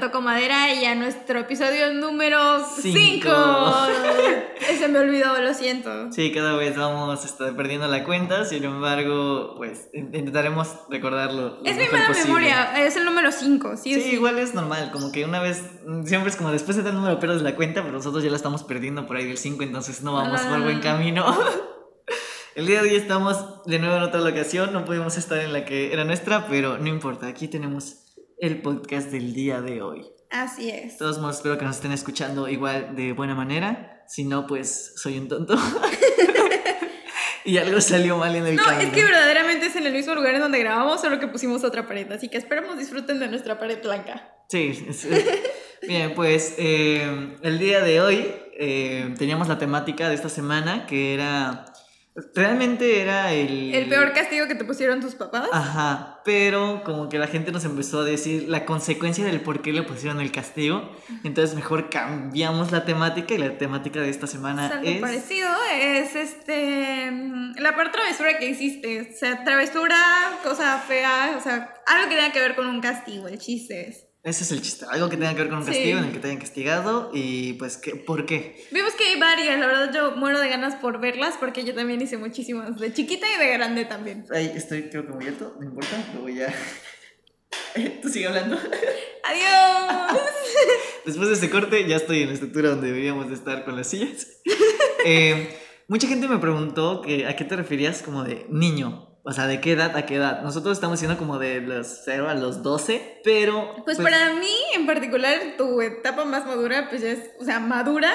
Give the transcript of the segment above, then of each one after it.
Toco Madera y a nuestro episodio número 5. Cinco. Se me olvidó, lo siento. Sí, cada vez vamos este, perdiendo la cuenta, sin embargo, pues in- intentaremos recordarlo. lo Es mi mala posible. memoria, es el número 5, sí, Sí, igual es normal, como que una vez, siempre es como después de tal número pierdes la cuenta, pero nosotros ya la estamos perdiendo por ahí del 5, entonces no vamos por buen Ah. camino. El día de hoy estamos de nuevo en otra locación, no pudimos estar en la que era nuestra, pero no importa, aquí tenemos el podcast del día de hoy. Así es. De todos modos, espero que nos estén escuchando igual de buena manera. Si no, pues soy un tonto. y algo salió mal en el No, camino. es que verdaderamente es en el mismo lugar en donde grabamos, solo que pusimos otra pared. Así que esperemos disfruten de nuestra pared blanca. Sí, es- bien, pues eh, el día de hoy eh, teníamos la temática de esta semana que era. Realmente era el. El peor castigo que te pusieron tus papás. Ajá, pero como que la gente nos empezó a decir la consecuencia del por qué le pusieron el castigo. Entonces mejor cambiamos la temática y la temática de esta semana Es algo es. parecido, es este mm, la peor travesura que hiciste. O sea, travesura, cosa fea, o sea, algo que tenga que ver con un castigo, el chiste es. Ese es el chiste, algo que tenga que ver con un Sí. castigo en el que te hayan castigado y pues ¿qué, ¿por qué? Vimos que hay varias, la verdad yo muero de ganas por verlas porque yo también hice muchísimas, de chiquita y de grande también. Ay, estoy creo que muy alto, no importa, lo voy a... Tú sigue hablando. ¡Adiós! Después de este corte ya estoy en la estructura donde deberíamos de estar con las sillas. Eh, mucha gente me preguntó que a qué te referías como de niño. O sea, ¿de qué edad a qué edad? Nosotros estamos diciendo como de los 0 a los 12, pero... Pues para mí en particular tu etapa más madura pues ya es, o sea, madura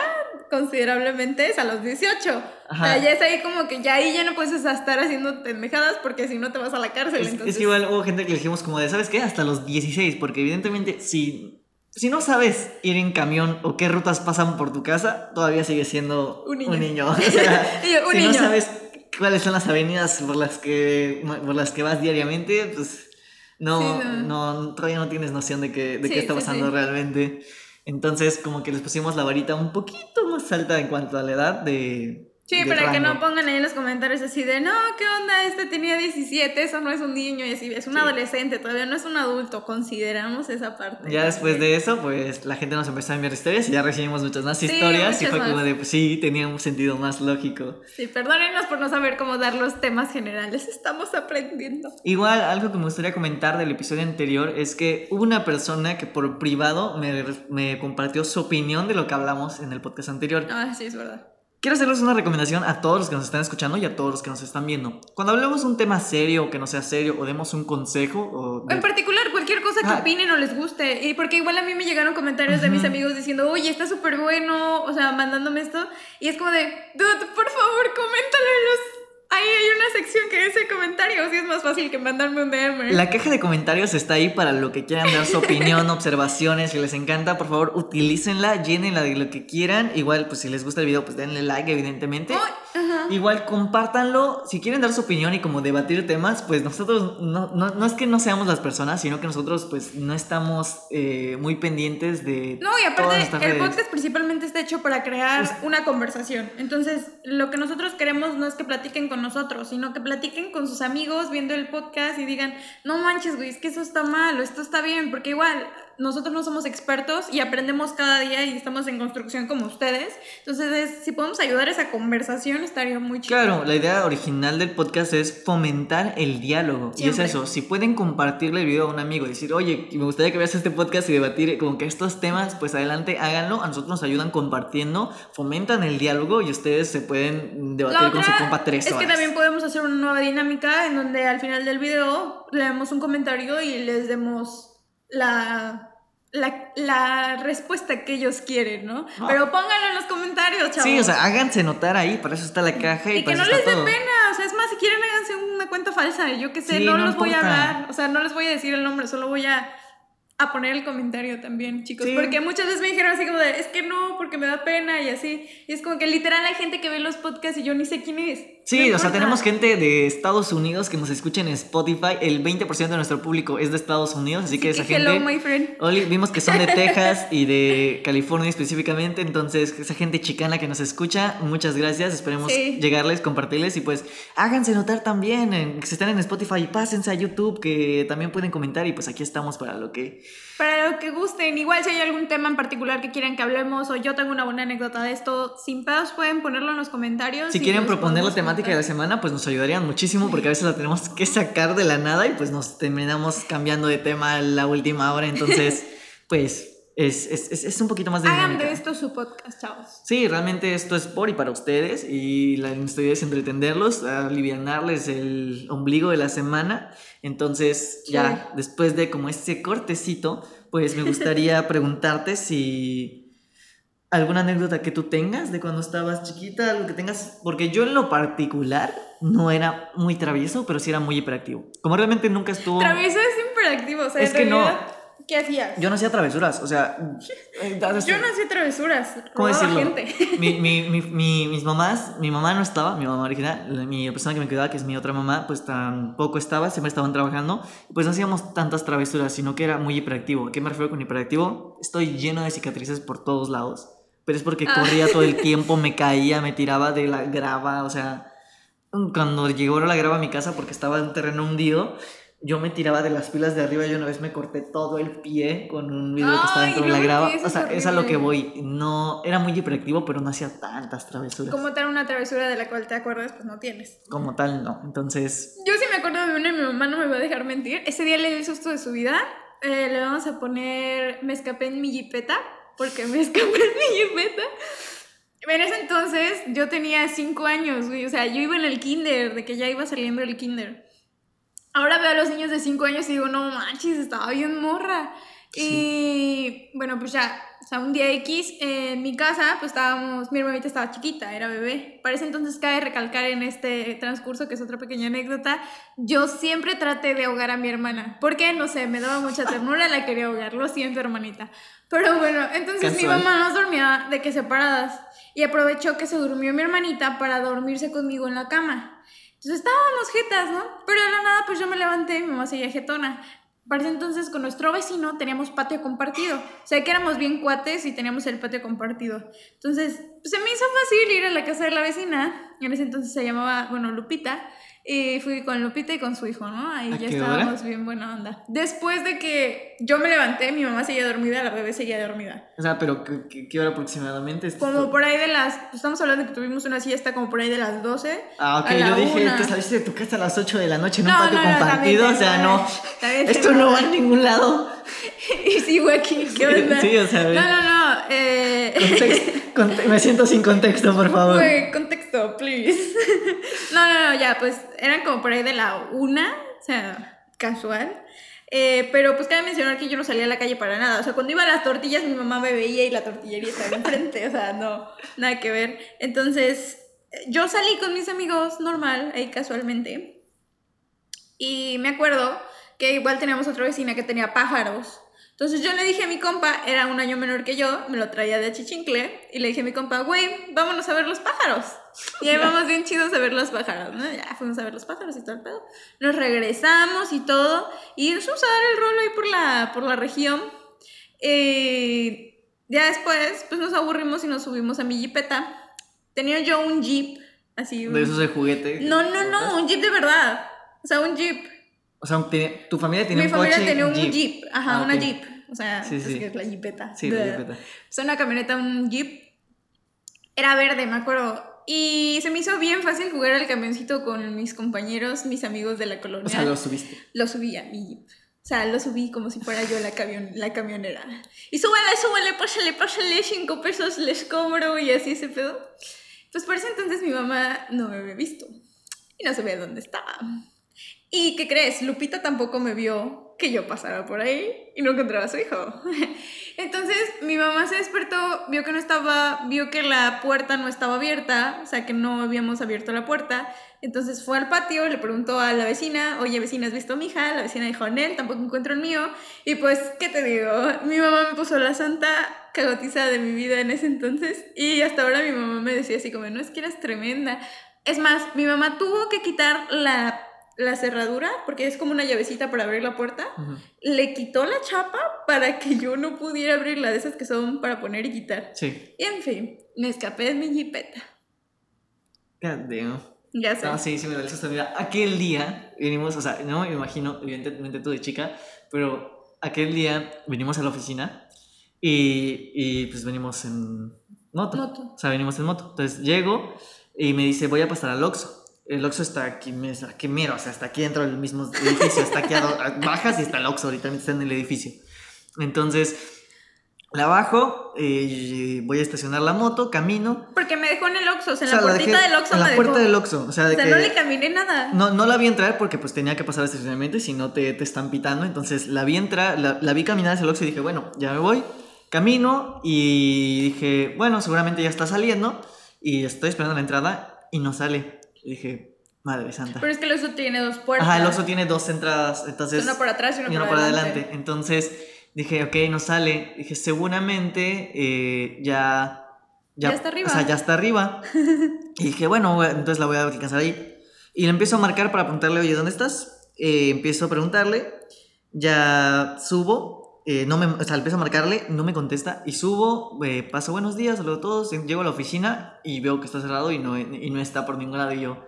considerablemente es a los 18. Ajá. O sea, ya es ahí como que ya ahí ya no puedes estar haciendo pendejadas porque si no te vas a la cárcel. Es, es entonces... que igual hubo gente que le dijimos como de, ¿sabes qué? Hasta los 16, porque evidentemente si, si no sabes ir en camión o qué rutas pasan por tu casa, todavía sigues siendo Un un niño. niño. O sea, Y yo, un si no niño. sabes cuáles son las avenidas por las que, por las que vas diariamente, pues no, Sí, no. no, todavía no tienes noción de, qué, de Sí, qué está pasando sí. realmente. Entonces como que les pusimos la varita un poquito más alta en cuanto a la edad de... Sí, para que no pongan ahí en los comentarios así de, no, ¿qué onda? Este tenía 17, eso no es un niño, y así, es un Sí. adolescente, todavía no es un adulto, consideramos esa parte. Ya después de eso, pues la gente nos empezó a enviar historias y ya recibimos muchas más Sí, historias y muchas fue como de, pues sí, tenía un sentido más lógico. Sí, perdónenos por no saber cómo dar los temas generales, estamos aprendiendo. Igual, algo que me gustaría comentar del episodio anterior es que hubo una persona que por privado me, me compartió su opinión de lo que hablamos en el podcast anterior. Ah, sí, es verdad. Quiero hacerles una recomendación a todos los que nos están escuchando y a todos los que nos están viendo. Cuando hablemos un tema serio o que no sea serio o demos un consejo o... de- En particular, cualquier cosa que Ah. opinen o les guste. Y porque igual a mí me llegaron comentarios de mis amigos diciendo, oye, está súper bueno, o sea, mandándome esto. Y es como de, dude, por favor, coméntalo en los... Ahí hay una sección que dice comentarios y es más fácil que mandarme un DM. La caja de comentarios está ahí para lo que quieran dar su opinión, observaciones, si les encanta, por favor, utilícenla, llénenla de lo que quieran. Igual, pues si les gusta el video, pues denle like, evidentemente. Ay, ajá. Igual, compártanlo. Si quieren dar su opinión y como debatir temas, pues nosotros, no, no, no es que no seamos las personas, sino que nosotros, pues, no estamos eh, muy pendientes de. No, y aparte, el redes. podcast principalmente está hecho para crear una conversación. Entonces, lo que nosotros queremos no es que platiquen con nosotros, sino que platiquen con sus amigos viendo el podcast y digan, no manches, güey, es que eso está mal o esto está bien, porque igual nosotros no somos expertos y aprendemos cada día y estamos en construcción como ustedes. Entonces, es- si podemos ayudar a esa conversación, estaría muy chido. Claro, la idea original del podcast es fomentar el diálogo. Y es eso, si pueden compartirle el video a un amigo y decir, oye, me gustaría que veas este podcast y debatir como que estos temas, pues adelante, háganlo. A nosotros nos ayudan compartiendo, fomentan el diálogo y ustedes se pueden debatir La con su compa tres es horas. que también podemos hacer una nueva dinámica en donde al final del video leemos un comentario y les demos la, la, la respuesta que ellos quieren, ¿no? Ah. Pero pónganlo en los comentarios, chavos. Sí, o sea, háganse notar ahí, para eso está la caja y, y que no les dé pena, o sea, es más, si quieren háganse una cuenta falsa, yo qué sé, Sí, no, no los voy a dar, o sea, no les voy a decir el nombre, solo voy a, a poner el comentario también, chicos, Sí. porque muchas veces me dijeron así como de, es que no, porque me da pena y así, y es como que literal hay gente que ve los podcasts y yo ni sé quién es. Sí, No o sea, tenemos gente de Estados Unidos que nos escucha en Spotify. El 20% de nuestro público es de Estados Unidos, así que esa hello, gente... my friend. Oli, vimos que son de Texas y de California específicamente, entonces esa gente chicana que nos escucha, muchas gracias, esperemos Sí. llegarles, compartirles y pues háganse notar también, en, si están en Spotify, pásense a YouTube que también pueden comentar y pues aquí estamos para lo que... Para lo que gusten, igual si hay algún tema en particular que quieran que hablemos o yo tengo una buena anécdota de esto, sin pedos pueden ponerlo en los comentarios. Si quieren proponer la temática de la semana, pues nos ayudarían muchísimo porque a veces la tenemos que sacar de la nada y pues nos terminamos cambiando de tema a la última hora, entonces pues es, es, es- es un poquito más de Hagan dinámica. de esto su podcast, chavos. Sí, realmente esto es por y para ustedes y la idea es entretenerlos, alivianarles el ombligo de la semana. Entonces, ya después de como este cortecito, pues me gustaría preguntarte si alguna anécdota que tú tengas de cuando estabas chiquita, algo que tengas, porque yo en lo particular no era muy travieso, pero sí era muy hiperactivo. Como realmente nunca estuvo... Travieso es hiperactivo, o sea, Es que no. realidad, ¿qué hacías? Yo no hacía travesuras, o sea... Yo no hacía travesuras, ¿Cómo decirlo? gente. Mi, mi, mi, mi- mis mamás, mi mamá no estaba, mi mamá original, mi persona que me cuidaba, que es mi otra mamá, pues tampoco estaba, siempre estaban trabajando, pues no hacíamos tantas travesuras, sino que era muy hiperactivo. ¿A qué me refiero con hiperactivo? Estoy lleno de cicatrices por todos lados, pero es porque Ah. corría todo el tiempo, me caía, me tiraba de la grava, o sea, cuando llegó la grava a mi casa porque estaba en un terreno hundido, yo me tiraba de las pilas de arriba y una vez me corté todo el pie con un video que estaba dentro de la grava. O sea, es a lo que voy. No, era muy hiperactivo, pero no hacía tantas travesuras. Como tal una travesura de la cual te acuerdas, pues no tienes. Como tal, no. Entonces, Yo sí me acuerdo de una y mi mamá no me va a dejar mentir. Ese día le di el susto de su vida. Eh, le vamos a poner Me escapé en mi jipeta, porque me escapé en mi jipeta. En ese entonces yo tenía 5 años, güey. O sea, yo iba en el kinder, de que ya iba saliendo el kinder. Ahora veo a los niños de 5 años y digo, no manches, estaba bien morra. Y bueno, pues ya, o sea, un día X en mi casa, pues estábamos, mi hermanita estaba chiquita, era bebé. Para ese entonces cabe recalcar en este transcurso, que es otra pequeña anécdota, yo siempre traté de ahogar a mi hermana. Porque, no sé, me daba mucha ternura, la quería ahogar, lo siento, hermanita. Pero bueno, entonces mi Casual. mamá nos dormía de que separadas. Y aprovechó que se durmió mi hermanita para dormirse conmigo en la cama. Entonces estábamos jetas, ¿no? Pero de la nada, pues yo me levanté y mi mamá seguía jetona. Para ese entonces, con nuestro vecino teníamos patio compartido. O sea, que éramos bien cuates y teníamos el patio compartido. Entonces, pues, se me hizo fácil ir a la casa de la vecina. En ese entonces se llamaba, bueno, Lupita. Y fui con Lupita y con su hijo, ¿no? Ahí ¿A ya estábamos bien buena onda. Después de que yo me levanté, mi mamá seguía dormida, la bebé seguía dormida. o sea, pero ¿qué, qué- hora aproximadamente? Como por ahí de las. Estamos hablando de que tuvimos una siesta como por ahí de las 12. Ah, ok, yo dije una. que saliste de tu casa a las 8 de la noche en un No, patio no, no, compartido, o sea, te- no. te Esto no va a ningún lado. y sigo aquí, ¿qué onda? Sí, o sea, No, no, no. Eh, Context- conte- me siento sin contexto, por favor. contexto, please. no, no, no, ya, pues eran como por ahí de la una, o sea, casual. Eh, pero pues cabe mencionar que yo no salía a la calle para nada. O sea, cuando iba a las tortillas, mi mamá me veía y la tortillería estaba enfrente. O sea, no, nada que ver. Entonces, yo salí con mis amigos normal, ahí casualmente. Y me acuerdo que igual teníamos otra vecina que tenía pájaros. Entonces yo le dije a mi compa, era un año menor que yo, me lo traía de Chichincle, y le dije a mi compa, güey, vámonos a ver los pájaros. Y ahí vamos bien chidos a ver los pájaros, ¿no? Ya fuimos a ver los pájaros y todo el pedo. Nos regresamos y todo, y nos fuimos a dar el rolo ahí por la, por la región. Eh, ya después, pues nos aburrimos y nos subimos a mi jeepeta. Tenía yo un jeep, así. un- De esos de juguete. No, no, no, un jeep de verdad. O sea, un jeep. O sea, tiene- tu familia tiene Mi un familia coche tenía un Jeep. jeep. Ajá, Ah, una ok. jeep. O sea, Sí, es sí. que es la jeepeta. Sí, la jeepeta. O sea, una camioneta, un jeep. Era verde, me acuerdo. Y se me hizo bien fácil jugar al camioncito con mis compañeros, mis amigos de la colonia. O sea, lo subiste. Lo subí a mi jeep. O sea, lo subí como si fuera yo la, camion la camionera. Y súbale, súbale, pásale, pásale, cinco pesos les cobro y así ese pedo. Pues por ese entonces mi mamá no me había visto. Y no sabía dónde estaba. ¿Y qué crees? Lupita tampoco me vio que yo pasara por ahí y no encontraba a su hijo. Entonces mi mamá se despertó, vio que no estaba, vio que la puerta no estaba abierta, o sea que no habíamos abierto la puerta. Entonces fue al patio, le preguntó a la vecina, oye vecina, ¿has visto a mi hija? La vecina dijo, Nel, tampoco encuentro el mío. Y pues, ¿qué te digo? Mi mamá me puso la santa cagotiza de mi vida en ese entonces y hasta ahora mi mamá me decía así como, no es que eras tremenda. Es más, mi mamá tuvo que quitar la, la cerradura, porque es como una llavecita para abrir la puerta. Ujú. Le quitó la chapa para que yo no pudiera abrirla, de esas que son para poner y quitar. Sí. Y en fin, me escapé de mi jipeta. Damn. Ya sé. No, sí, sí me realizó esta vida. Aquel día vinimos, o sea, no me imagino, evidentemente tú de chica, pero aquel día venimos a la oficina y, y pues venimos en moto. Moto. O sea, venimos en moto. Entonces llego y me dice, voy a pasar al Oxxo. El Oxxo está aquí, aquí mero, o sea, está aquí dentro del mismo edificio, está aquí a bajas y está el Oxxo, ahorita está en el edificio. Entonces, la bajo, eh, voy a estacionar la moto, camino. Porque me dejó en el Oxxo, o sea, en O sea, la la puertita dejé del Oxxo En me la dejó. puerta del Oxxo, o sea, o de sea, que... no le caminé nada. No, no la vi entrar porque pues tenía que pasar el estacionamiento y si no te, te están pitando. Entonces la vi entrar, la, la vi caminar hacia el Oxxo y dije, bueno, ya me voy. Camino y dije, bueno, seguramente ya está saliendo. Y estoy esperando la entrada y no sale. Y dije, madre santa. Pero es que el Oxxo tiene dos puertas. Ajá, el Oxxo tiene dos entradas, entonces... Una por atrás y una, y una por, por adelante. adelante. Entonces dije, ok, no sale. Dije, seguramente eh, ya, Ya está arriba. O sea, ya está arriba. y dije, bueno, entonces la voy a alcanzar ahí. Y le empiezo a marcar para preguntarle, oye, ¿dónde estás? Eh, empiezo a preguntarle, ya subo. Eh, no me, o sea, empiezo a marcarle, no me contesta y subo, eh, paso buenos días, saludo a todos, llego a la oficina y veo que está cerrado y no, y no está por ningún lado y yo,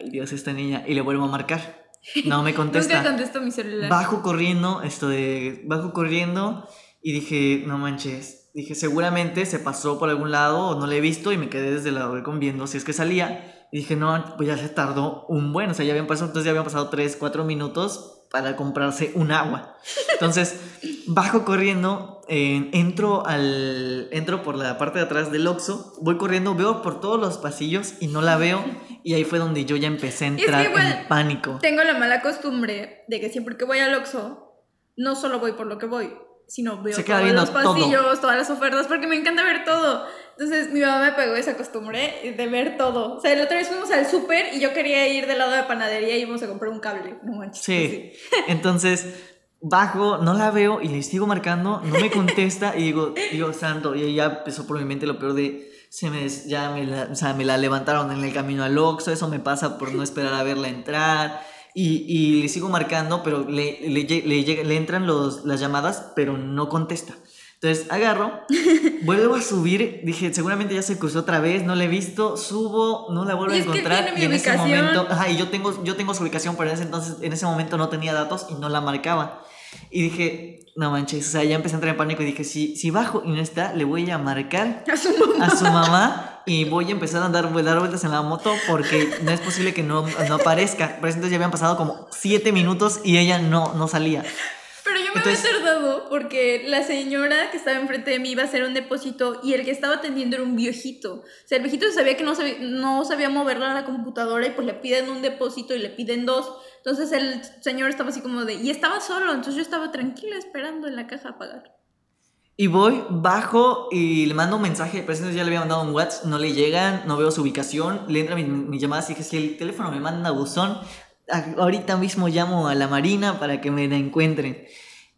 ay Dios, esta niña, y le vuelvo a marcar, no me contesta. Nunca contesto mi celular. Bajo corriendo, esto de. Bajo corriendo y dije, no manches. Dije, seguramente se pasó por algún lado o no le he visto y me quedé desde el balcón viendo si es que salía. Y dije, no, pues ya se tardó un buen. O sea, ya habían pasado, entonces ya habían pasado 3, 4 minutos para comprarse un agua. Entonces, bajo corriendo, eh, entro al. Entro por la parte de atrás del Oxxo, voy corriendo, veo por todos los pasillos y no la veo. Y ahí fue donde yo ya empecé a que entrar igual- en pánico. Tengo la mala costumbre de que siempre que voy al Oxxo, no solo voy por lo que voy, sino veo todos los todo. pasillos, todas las ofertas, porque me encanta ver todo. Entonces mi mamá me pegó esa costumbre de ver todo. O sea, la otra vez fuimos al súper y yo quería ir del lado de panadería y íbamos a comprar un cable. No manches. Sí. Entonces, bajo, no la veo y le sigo marcando, no me contesta y digo, Dios santo, y ya empezó por mi mente lo peor de, se me, ya me la, o sea, me la levantaron en el camino al Oxxo, eso me pasa por no esperar a verla entrar. Y, y le sigo marcando, pero le, le, le le entran los, las llamadas, pero no contesta. Entonces agarro, vuelvo a subir, dije, seguramente ya se cruzó otra vez, no la he visto, subo, no la vuelvo Y a es que encontrar. tiene mi y en ese ubicación. momento, ajá, y yo tengo, yo tengo su ubicación, pero en ese entonces, en ese momento no tenía datos y no la marcaba. Y dije, no manches, o sea, ya empecé a entrar en pánico y dije, si, si bajo y no está, le voy a marcar A su mamá. a su mamá y voy a empezar a dar, dar vueltas en la moto porque no es posible que no, no aparezca. Pero entonces ya habían pasado como siete minutos y ella no, no salía. Yo me Entonces- había tardado porque la señora que estaba enfrente de mí iba a hacer un depósito y el que estaba atendiendo era un viejito. O sea, el viejito sabía que no sabía, no sabía moverla a la computadora y pues le piden un depósito y le piden dos. Entonces el señor estaba así como de... Y estaba solo, entonces yo estaba tranquila esperando en la caja a pagar. Y voy, bajo y le mando un mensaje. Entonces ya le había mandado un WhatsApp, no le llegan, no veo su ubicación. Le entra mi, mi llamada y dije, si el teléfono me manda buzón, a- ahorita mismo llamo a la marina para que me la encuentren.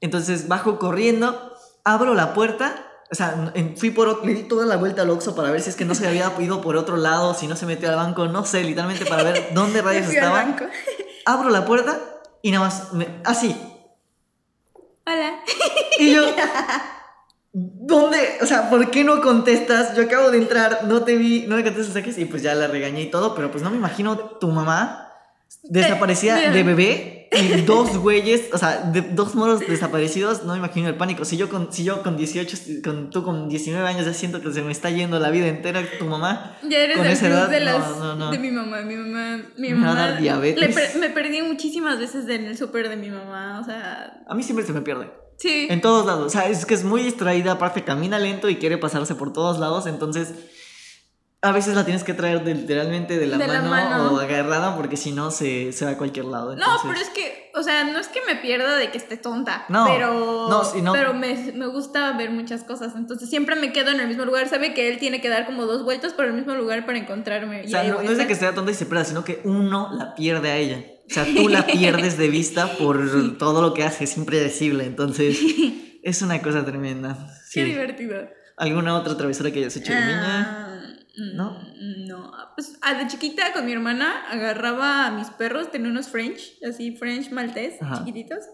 Entonces bajo corriendo, abro la puerta. O sea, fui por le di toda la vuelta al Oxxo para ver si es que no se había ido por otro lado, si no se metió al banco, no sé, literalmente para ver dónde rayos estaba. banco. Abro la puerta y nada más, me- así, Hola. y yo, ¿dónde? O sea, ¿por qué no contestas? Yo acabo de entrar, no te vi, no me contestas mensajes y pues ya la regañé y todo, pero pues no me imagino tu mamá desaparecida de bebé y dos güeyes, o sea, de, dos moros desaparecidos, no me imagino el pánico. Si yo con, si yo con 18, con, tú con 19 años ya siento que se me está yendo la vida entera, tu mamá, Ya eres Con esa edad, de, no, las, no, no. de mi mamá. Mi mamá, mi Me va a mamá dar diabetes. per- me perdí muchísimas veces en el súper de mi mamá. O sea, a mí siempre se me pierde. sí. En todos lados. O sea, es que es muy distraída, aparte camina lento y quiere pasarse por todos lados. Entonces, a veces la tienes que traer de- literalmente de la, De la mano, o agarrada porque si no se, se va a cualquier lado. No, pero es que, o sea, no es que me pierda de que esté tonta. No, pero, no, sí, no. pero me, me gusta ver muchas cosas. Entonces siempre me quedo en el mismo lugar. Sabe que él tiene que dar como dos vueltas por el mismo lugar para encontrarme. O sea, no, es de que sea tonta y se pierda, sino que uno la pierde a ella. O sea, tú la pierdes de vista por todo lo que hace, es impredecible. Entonces, es una cosa tremenda. Qué Sí. divertido. ¿Alguna otra travesura que hayas hecho de niña? Ah, ¿No? Mm, No, pues a de chiquita con mi hermana agarraba a mis perros, tenía unos French, así French maltés, Ajá. chiquititos.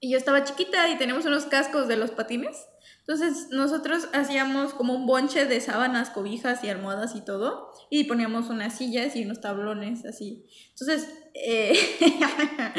Y yo estaba chiquita y teníamos unos cascos de los patines. Entonces nosotros hacíamos como un bonche de sábanas, cobijas y almohadas y todo. Y poníamos unas sillas y unos tablones así. Entonces eh,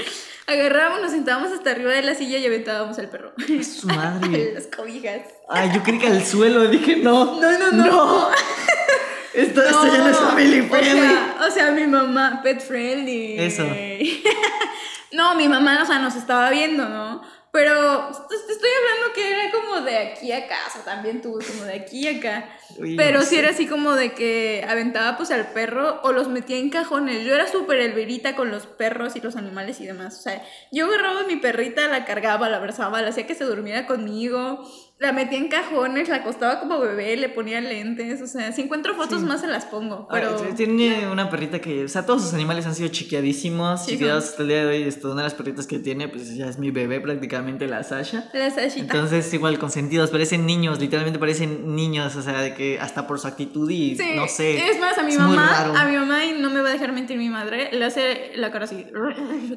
agarrábamos, nos sentábamos hasta arriba de la silla y aventábamos al perro. A su madre. Las cobijas. Ay, yo creí que al suelo. Dije, no. No, no, no. Esto, esto ya no es family o friendly. sea, o sea, mi mamá, pet friendly. Eso. no, mi mamá, o sea, nos estaba viendo, ¿no? Pero te te estoy hablando que era como de aquí a acá, o sea, también tú, como de aquí a acá. Uy, Pero no sí sé. era así como de que aventaba pues al perro o los metía en cajones. Yo era súper elverita con los perros y los animales y demás. O sea, yo agarraba a mi perrita, la cargaba, la abrazaba, la hacía que se durmiera conmigo, la metía en cajones, la acostaba como bebé, le ponía lentes. O sea, si encuentro fotos Sí. más se las pongo. Ay, Pero... Tiene una perrita que, o sea, todos sus animales han sido chiquiadísimos, Sí, chiqueados hasta el día de hoy. Esto, una de las perritas que tiene, pues ya es mi bebé prácticamente, la Sasha. La Sashita. Entonces, igual consentidos, parecen niños, literalmente parecen niños, o sea, de que hasta por su actitud y no sé. Es más, a mi es mamá, a mi mamá, y no me va a dejar mentir mi madre, le hace la cara así,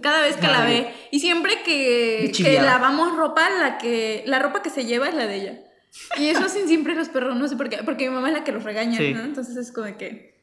cada vez que la ve. Y siempre que, que lavamos ropa, la que la ropa que se lleva es la de ella. Y eso hacen siempre los perros, no sé por qué, porque mi mamá es la que los regaña, Sí. ¿no? Entonces es como que...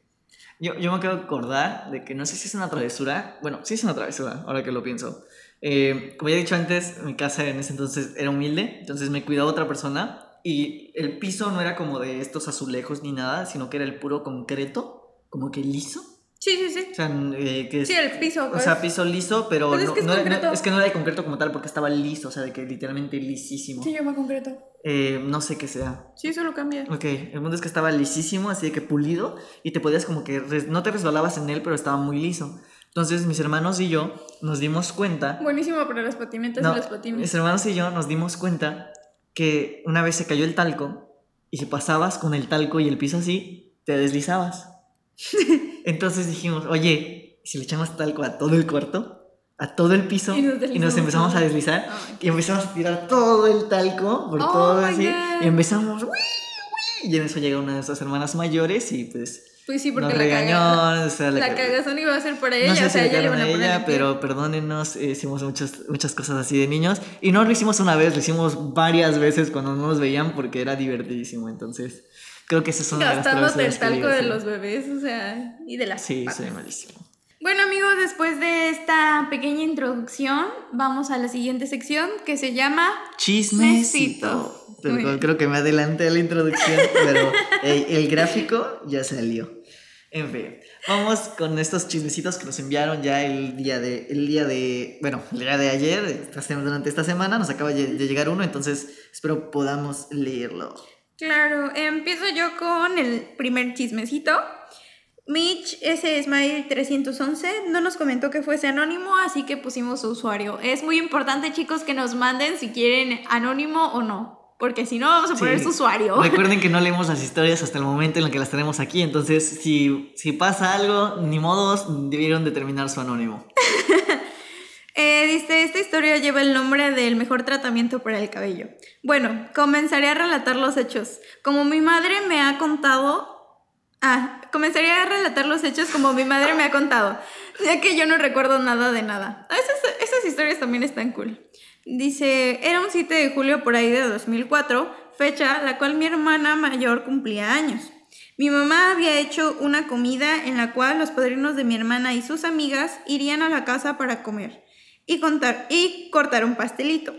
Yo, yo me acabo de acordar de que no sé si es una travesura. Bueno, sí es una travesura, ahora que lo pienso. Eh, como ya he dicho antes, mi casa en ese entonces era humilde, entonces me cuidaba otra persona y el piso no era como de estos azulejos ni nada, sino que era el puro concreto, como que liso. Sí, sí, sí. O sea, eh, que es, Sí, el piso. o pues. sea, piso liso, pero Pues es no, que es no no- es que no era de concreto como tal porque estaba liso, o sea, de que literalmente lisísimo. Sí, llama concreto. Eh, no sé qué sea. Sí, eso lo cambia. Ok, el mundo es que estaba lisísimo, así de que pulido, y te podías como que, no te resbalabas en él, pero estaba muy liso. Entonces mis hermanos y yo nos dimos cuenta, Buenísimo para las patinetas no, y los patines. mis hermanos y yo nos dimos cuenta que una vez se cayó el talco, y si pasabas con el talco y el piso así, te deslizabas. Entonces dijimos, oye, ¿y si le echamos talco a todo el cuarto, a todo el piso, Y nos y nos deslizamos empezamos a deslizar, y empezamos a tirar todo el talco por Oh todo así, y empezamos, "Uy, uy", y en eso llega una de nuestras hermanas mayores y pues Pues sí, porque nos la, regañó, caga- o sea, la, la ca- cagazón iba a ser para ella. no sé o si sea, le ella le a ella, el pero perdónenos, eh, hicimos muchas, muchas cosas así de niños. Y no lo hicimos una vez, lo hicimos varias veces cuando no nos veían porque era divertidísimo. Entonces, creo que esa es una de las Gastándote el talco de los bebés, o sea, y de las Sí, patas. soy malísimo. Bueno amigos, después de esta pequeña introducción, vamos a la siguiente sección que se llama Chismecito. Perdón, creo que me adelanté a la introducción, pero el gráfico ya salió. En fin, vamos con estos chismecitos que nos enviaron ya el día de, el día de, bueno, el día de ayer, durante esta semana, nos acaba de llegar uno, entonces espero podamos leerlo. Claro, empiezo yo con el primer chismecito. Mitch S. Smile 311 no nos comentó que fuese anónimo, así que pusimos su usuario. Es muy importante, chicos, que nos manden si quieren anónimo o no, porque si no, vamos a poner Sí. su usuario. Recuerden que no leemos las historias hasta el momento en el que las tenemos aquí, entonces si, si pasa algo, ni modos, debieron determinar su anónimo. Eh, dice, esta historia lleva el nombre del mejor tratamiento para el cabello. Bueno, comenzaré a relatar los hechos. Como mi madre me ha contado... Ah, comenzaré a relatar los hechos como mi madre me ha contado, ya que yo no recuerdo nada de nada. Ah, Esas, esas historias también están cool. Dice, era un 7 de julio por ahí de 2004, fecha la cual mi hermana mayor cumplía años. Mi mamá había hecho una comida en la cual los padrinos de mi hermana y sus amigas irían a la casa para comer y, contar, y cortar un pastelito.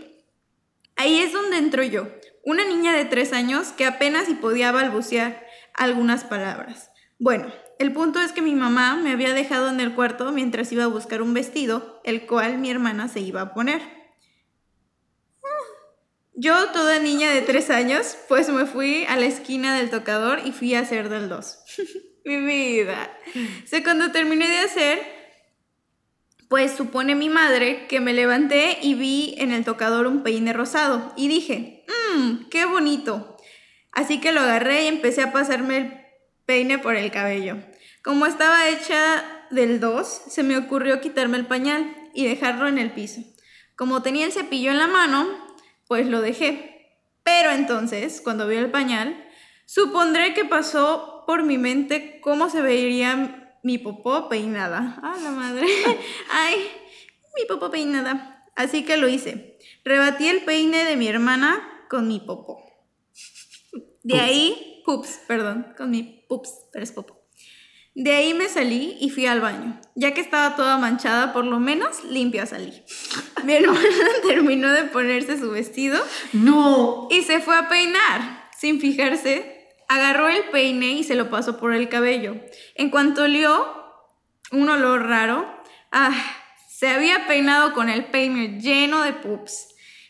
Ahí es donde entro yo, una niña de tres años que apenas si podía balbucear algunas palabras. Bueno, el punto es que mi mamá me había dejado en el cuarto mientras iba a buscar un vestido, el cual mi hermana se iba a poner. Yo, toda niña de tres años, pues me fui a la esquina del tocador y fui a hacer del dos. mi vida. Cuando terminé de hacer, pues supone mi madre que me levanté y vi en el tocador un peine rosado y dije, mmm, qué bonito. Así que lo agarré y empecé a pasarme el peine por el cabello. Como estaba hecha del 2, se me ocurrió quitarme el pañal y dejarlo en el piso. Como tenía el cepillo en la mano, pues lo dejé. Pero entonces, cuando vi el pañal, supondré que pasó por mi mente cómo se vería mi popó peinada. ¡Ah, la madre! ¡Ay! Mi popó peinada. Así que lo hice. Rebatí el peine de mi hermana con mi popó. De Pups. ahí, pups, perdón, con mi pups, pero es popó. De ahí me salí y fui al baño. Ya que estaba toda manchada, por lo menos limpia salí. Mi hermana terminó de ponerse su vestido ¡No! y se fue a peinar. Sin fijarse, agarró el peine y se lo pasó por el cabello. En cuanto olió un olor raro, ah, se había peinado con el peine lleno de pups.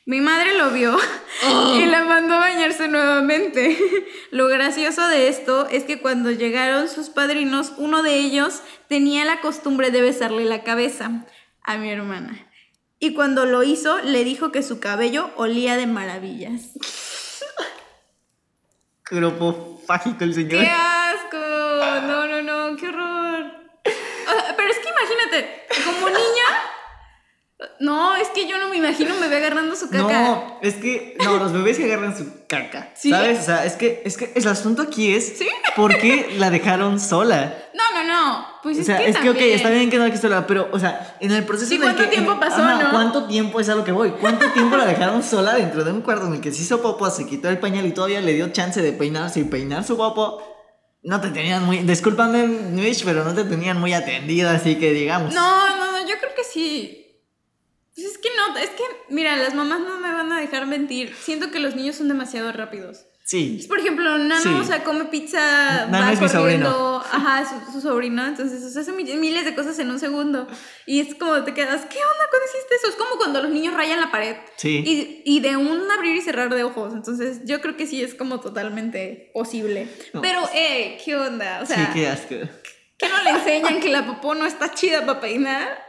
Mi madre lo vio y la mandó a bañarse nuevamente. Lo gracioso de esto es que cuando llegaron sus padrinos, uno de ellos tenía la costumbre de besarle la cabeza a mi hermana. Y cuando lo hizo, le dijo que su cabello olía de maravillas. Grupo fágico el señor. ¡Qué asco! No, no, no, qué horror. O sea, pero es que imagínate, como niña. No, es que yo no me imagino me ve agarrando su caca. No, es que no, los bebés que agarran su caca, ¿Sí? ¿sabes? O sea, es que es que el asunto aquí es ¿Sí? por qué la dejaron sola. No, no, no. Pues o es sea, que es que ok, también. está bien que no la quiso sola, pero o sea, en el proceso Sí, en el ¿cuánto que- tiempo en- pasó, ajá, no? ¿Cuánto tiempo es a lo que voy? ¿Cuánto tiempo la dejaron sola dentro de un cuarto en el que se hizo popo, se quitó el pañal y todavía le dio chance de peinarse y peinar su popo? No te tenían muy, discúlpame, Mitch, pero no te tenían muy atendida, así que digamos. No, no, no, yo creo que sí. Pues es que no, es que, mira, las mamás no me van a dejar mentir. Siento que los niños son demasiado rápidos. Sí. Por ejemplo, Nano, Sí. o sea, come pizza, Nano va es mi corriendo, ajá, su, su sobrino, entonces, o sea, hace mi- miles de cosas en un segundo. Y es como te quedas, ¿qué onda cuando hiciste eso? Es como cuando los niños rayan la pared. Sí. Y, y de un abrir y cerrar de ojos. Entonces, yo creo que sí es como totalmente posible. No. Pero, eh, ¿qué onda? O sea, sí, qué asco. ¿qué no le enseñan que la popó no está chida para peinar?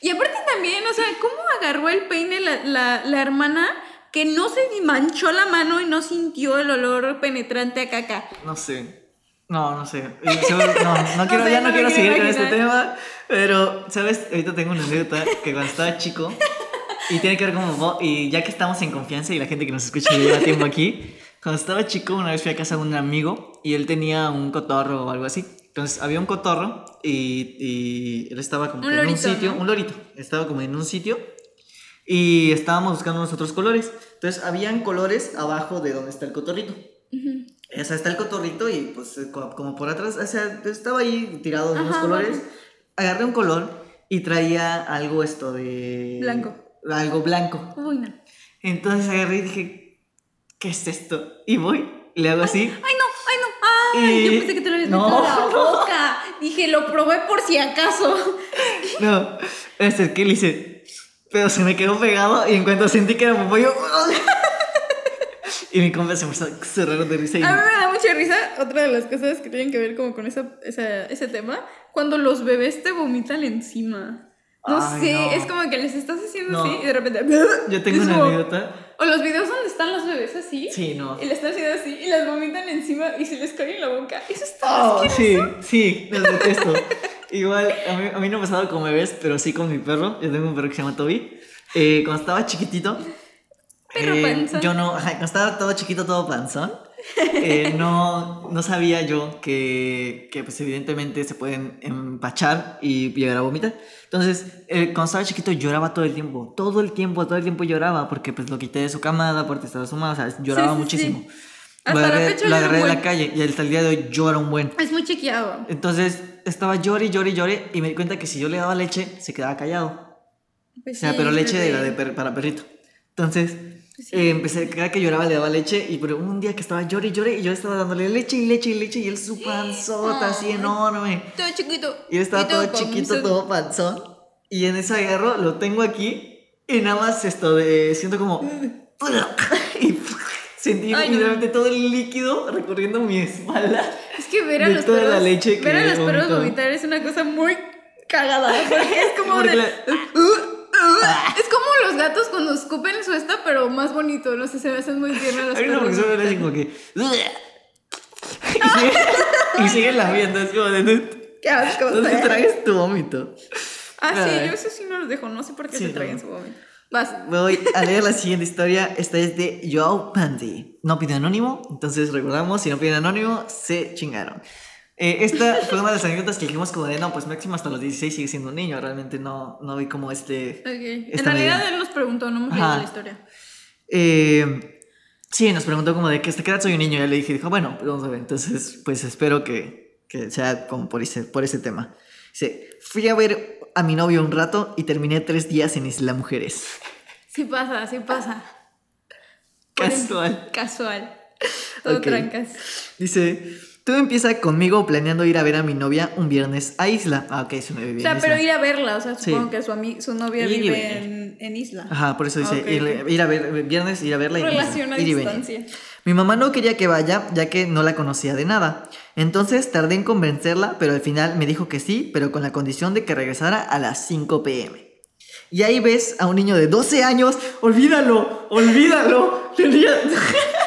Y aparte también, o sea, ¿cómo agarró el peine la, la, la hermana que no se manchó la mano y no sintió el olor penetrante a caca? No sé. No, no sé. Seguro- No, no quiero, sé, ya no no, quiero seguir con este imaginar. tema. Pero, ¿sabes? Ahorita tengo una anécdota que cuando estaba chico. Y tiene que ver con Bobo. Y ya que estamos en confianza y la gente que nos escucha lleva tiempo aquí. Cuando estaba chico, una vez fui a casa de un amigo y él tenía un cotorro o algo así. Entonces había un cotorro y, y él estaba como Un en un lorito, sitio, ¿no? un lorito. Estaba como en un sitio y estábamos buscando los otros colores. Entonces habían colores abajo de donde está el cotorrito. O sea, está el cotorrito y pues eh, co- como por atrás, o sea, estaba ahí tirado en unos colores. Agarré un color y traía algo esto de... Blanco. Algo blanco. Uy, no. Entonces agarré y dije, ¿qué es esto? Y voy, le hago así. Ay, no, ay, no. Ay, yo pensé que te lo habías No. metido a la boca. Dije, lo probé por si acaso. No, me acerqué y le hice, pero se me quedó pegado y en cuanto sentí que era popó, yo... y mi compa se empezó a cerrar de risa y... A mí me da mucha risa otra de las cosas que tienen que ver como con esa, esa- ese tema, cuando los bebés te vomitan encima. No Ay, sé, no. es como que les estás haciendo No. así y de repente... Yo tengo una como- anécdota. O los videos donde están los bebés así. Sí, no. Y le están haciendo así y las vomitan encima y se les cae en la boca. Eso está Oh, asqueroso. sí, sí, los detesto. Igual, a mí, a mí no me ha pasado con bebés, pero sí con mi perro. Yo tengo un perro que se llama Toby. Eh, cuando estaba chiquitito, Perro eh, panzón. yo no, ajá, cuando estaba todo chiquito, todo panzón, eh, no, no sabía yo que, que, pues evidentemente se pueden empachar y llegar a vomitar. Entonces, eh, cuando estaba chiquito lloraba todo el tiempo, todo el tiempo, todo el tiempo lloraba, porque pues lo quité de su camada, aparte estaba su mamá, o sea, lloraba Sí, sí, muchísimo. sí. Lo Hasta la agarré, fecha lo agarré de la calle y hasta el día de hoy llora un buen. Es muy chiquiado. Entonces estaba llore, llore, llore y me di cuenta que si yo le daba leche se quedaba callado. Pues O sea, sí, pero leche de la de per- para perrito. Entonces Pues sí. eh, empecé, cada que lloraba le daba leche y pero un día que estaba llore y llore y yo estaba dándole leche y leche y leche y él su panzota así enorme. Todo chiquito. Y él estaba Y todo chiquito, panzón. todo panzón. Y en ese agarro lo tengo aquí y nada más esto de siento como y sentí Ay, no. literalmente todo el líquido recorriendo mi espalda. Es que ver a los toda la perros, leche que ver a los perros vomitar es una cosa muy cagada. Porque es como Porque de. la- Es como los gatos cuando escupen su esta, pero más bonito. No sé, se me hacen muy tiernos los Hay una perros. persona como que. Y sigue, y sigue lamiendo, es como de. Qué asco. No te tragues tu vómito. Ah, sí, yo eso sí no los dejo. No sé por qué Sí, se no. su vómito. Vas. Voy a leer la siguiente historia. Esta es de Joao Pandy. No piden anónimo, entonces recordamos, si no piden anónimo, se chingaron. Eh, esta fue una de las anécdotas que dijimos como de, no, pues máximo hasta los 16 sigue siendo un niño. Realmente no, no vi como este... Ok. En realidad medida. él nos preguntó, no hemos leído la historia. Eh, sí, nos preguntó como de que hasta qué edad soy un niño. Y yo le dije, dijo, bueno, pues vamos a ver. Entonces, pues espero que, que sea como por ese, por ese tema. Dice, fui a ver a mi novio un rato y terminé tres días en Isla Mujeres. Sí pasa, sí pasa. Casual. Casual. Todo trancas. Dice, todo empieza conmigo planeando ir a ver a mi novia un viernes a Isla. Ah, ok, su novia O vive sea, en pero Isla. ir a verla, o sea, Sí. supongo que su, su novia Ir vive en, en Isla. Ajá, por eso dice, ir, a ver, viernes, ir a verla y Relación a ir y venir. distancia. Mi mamá no quería que vaya, ya que no la conocía de nada. Entonces tardé en convencerla, pero al final me dijo que sí, pero con la condición de que regresara a las 5 pm. Y ahí ves a un niño de 12 años, olvídalo, olvídalo. Tenía...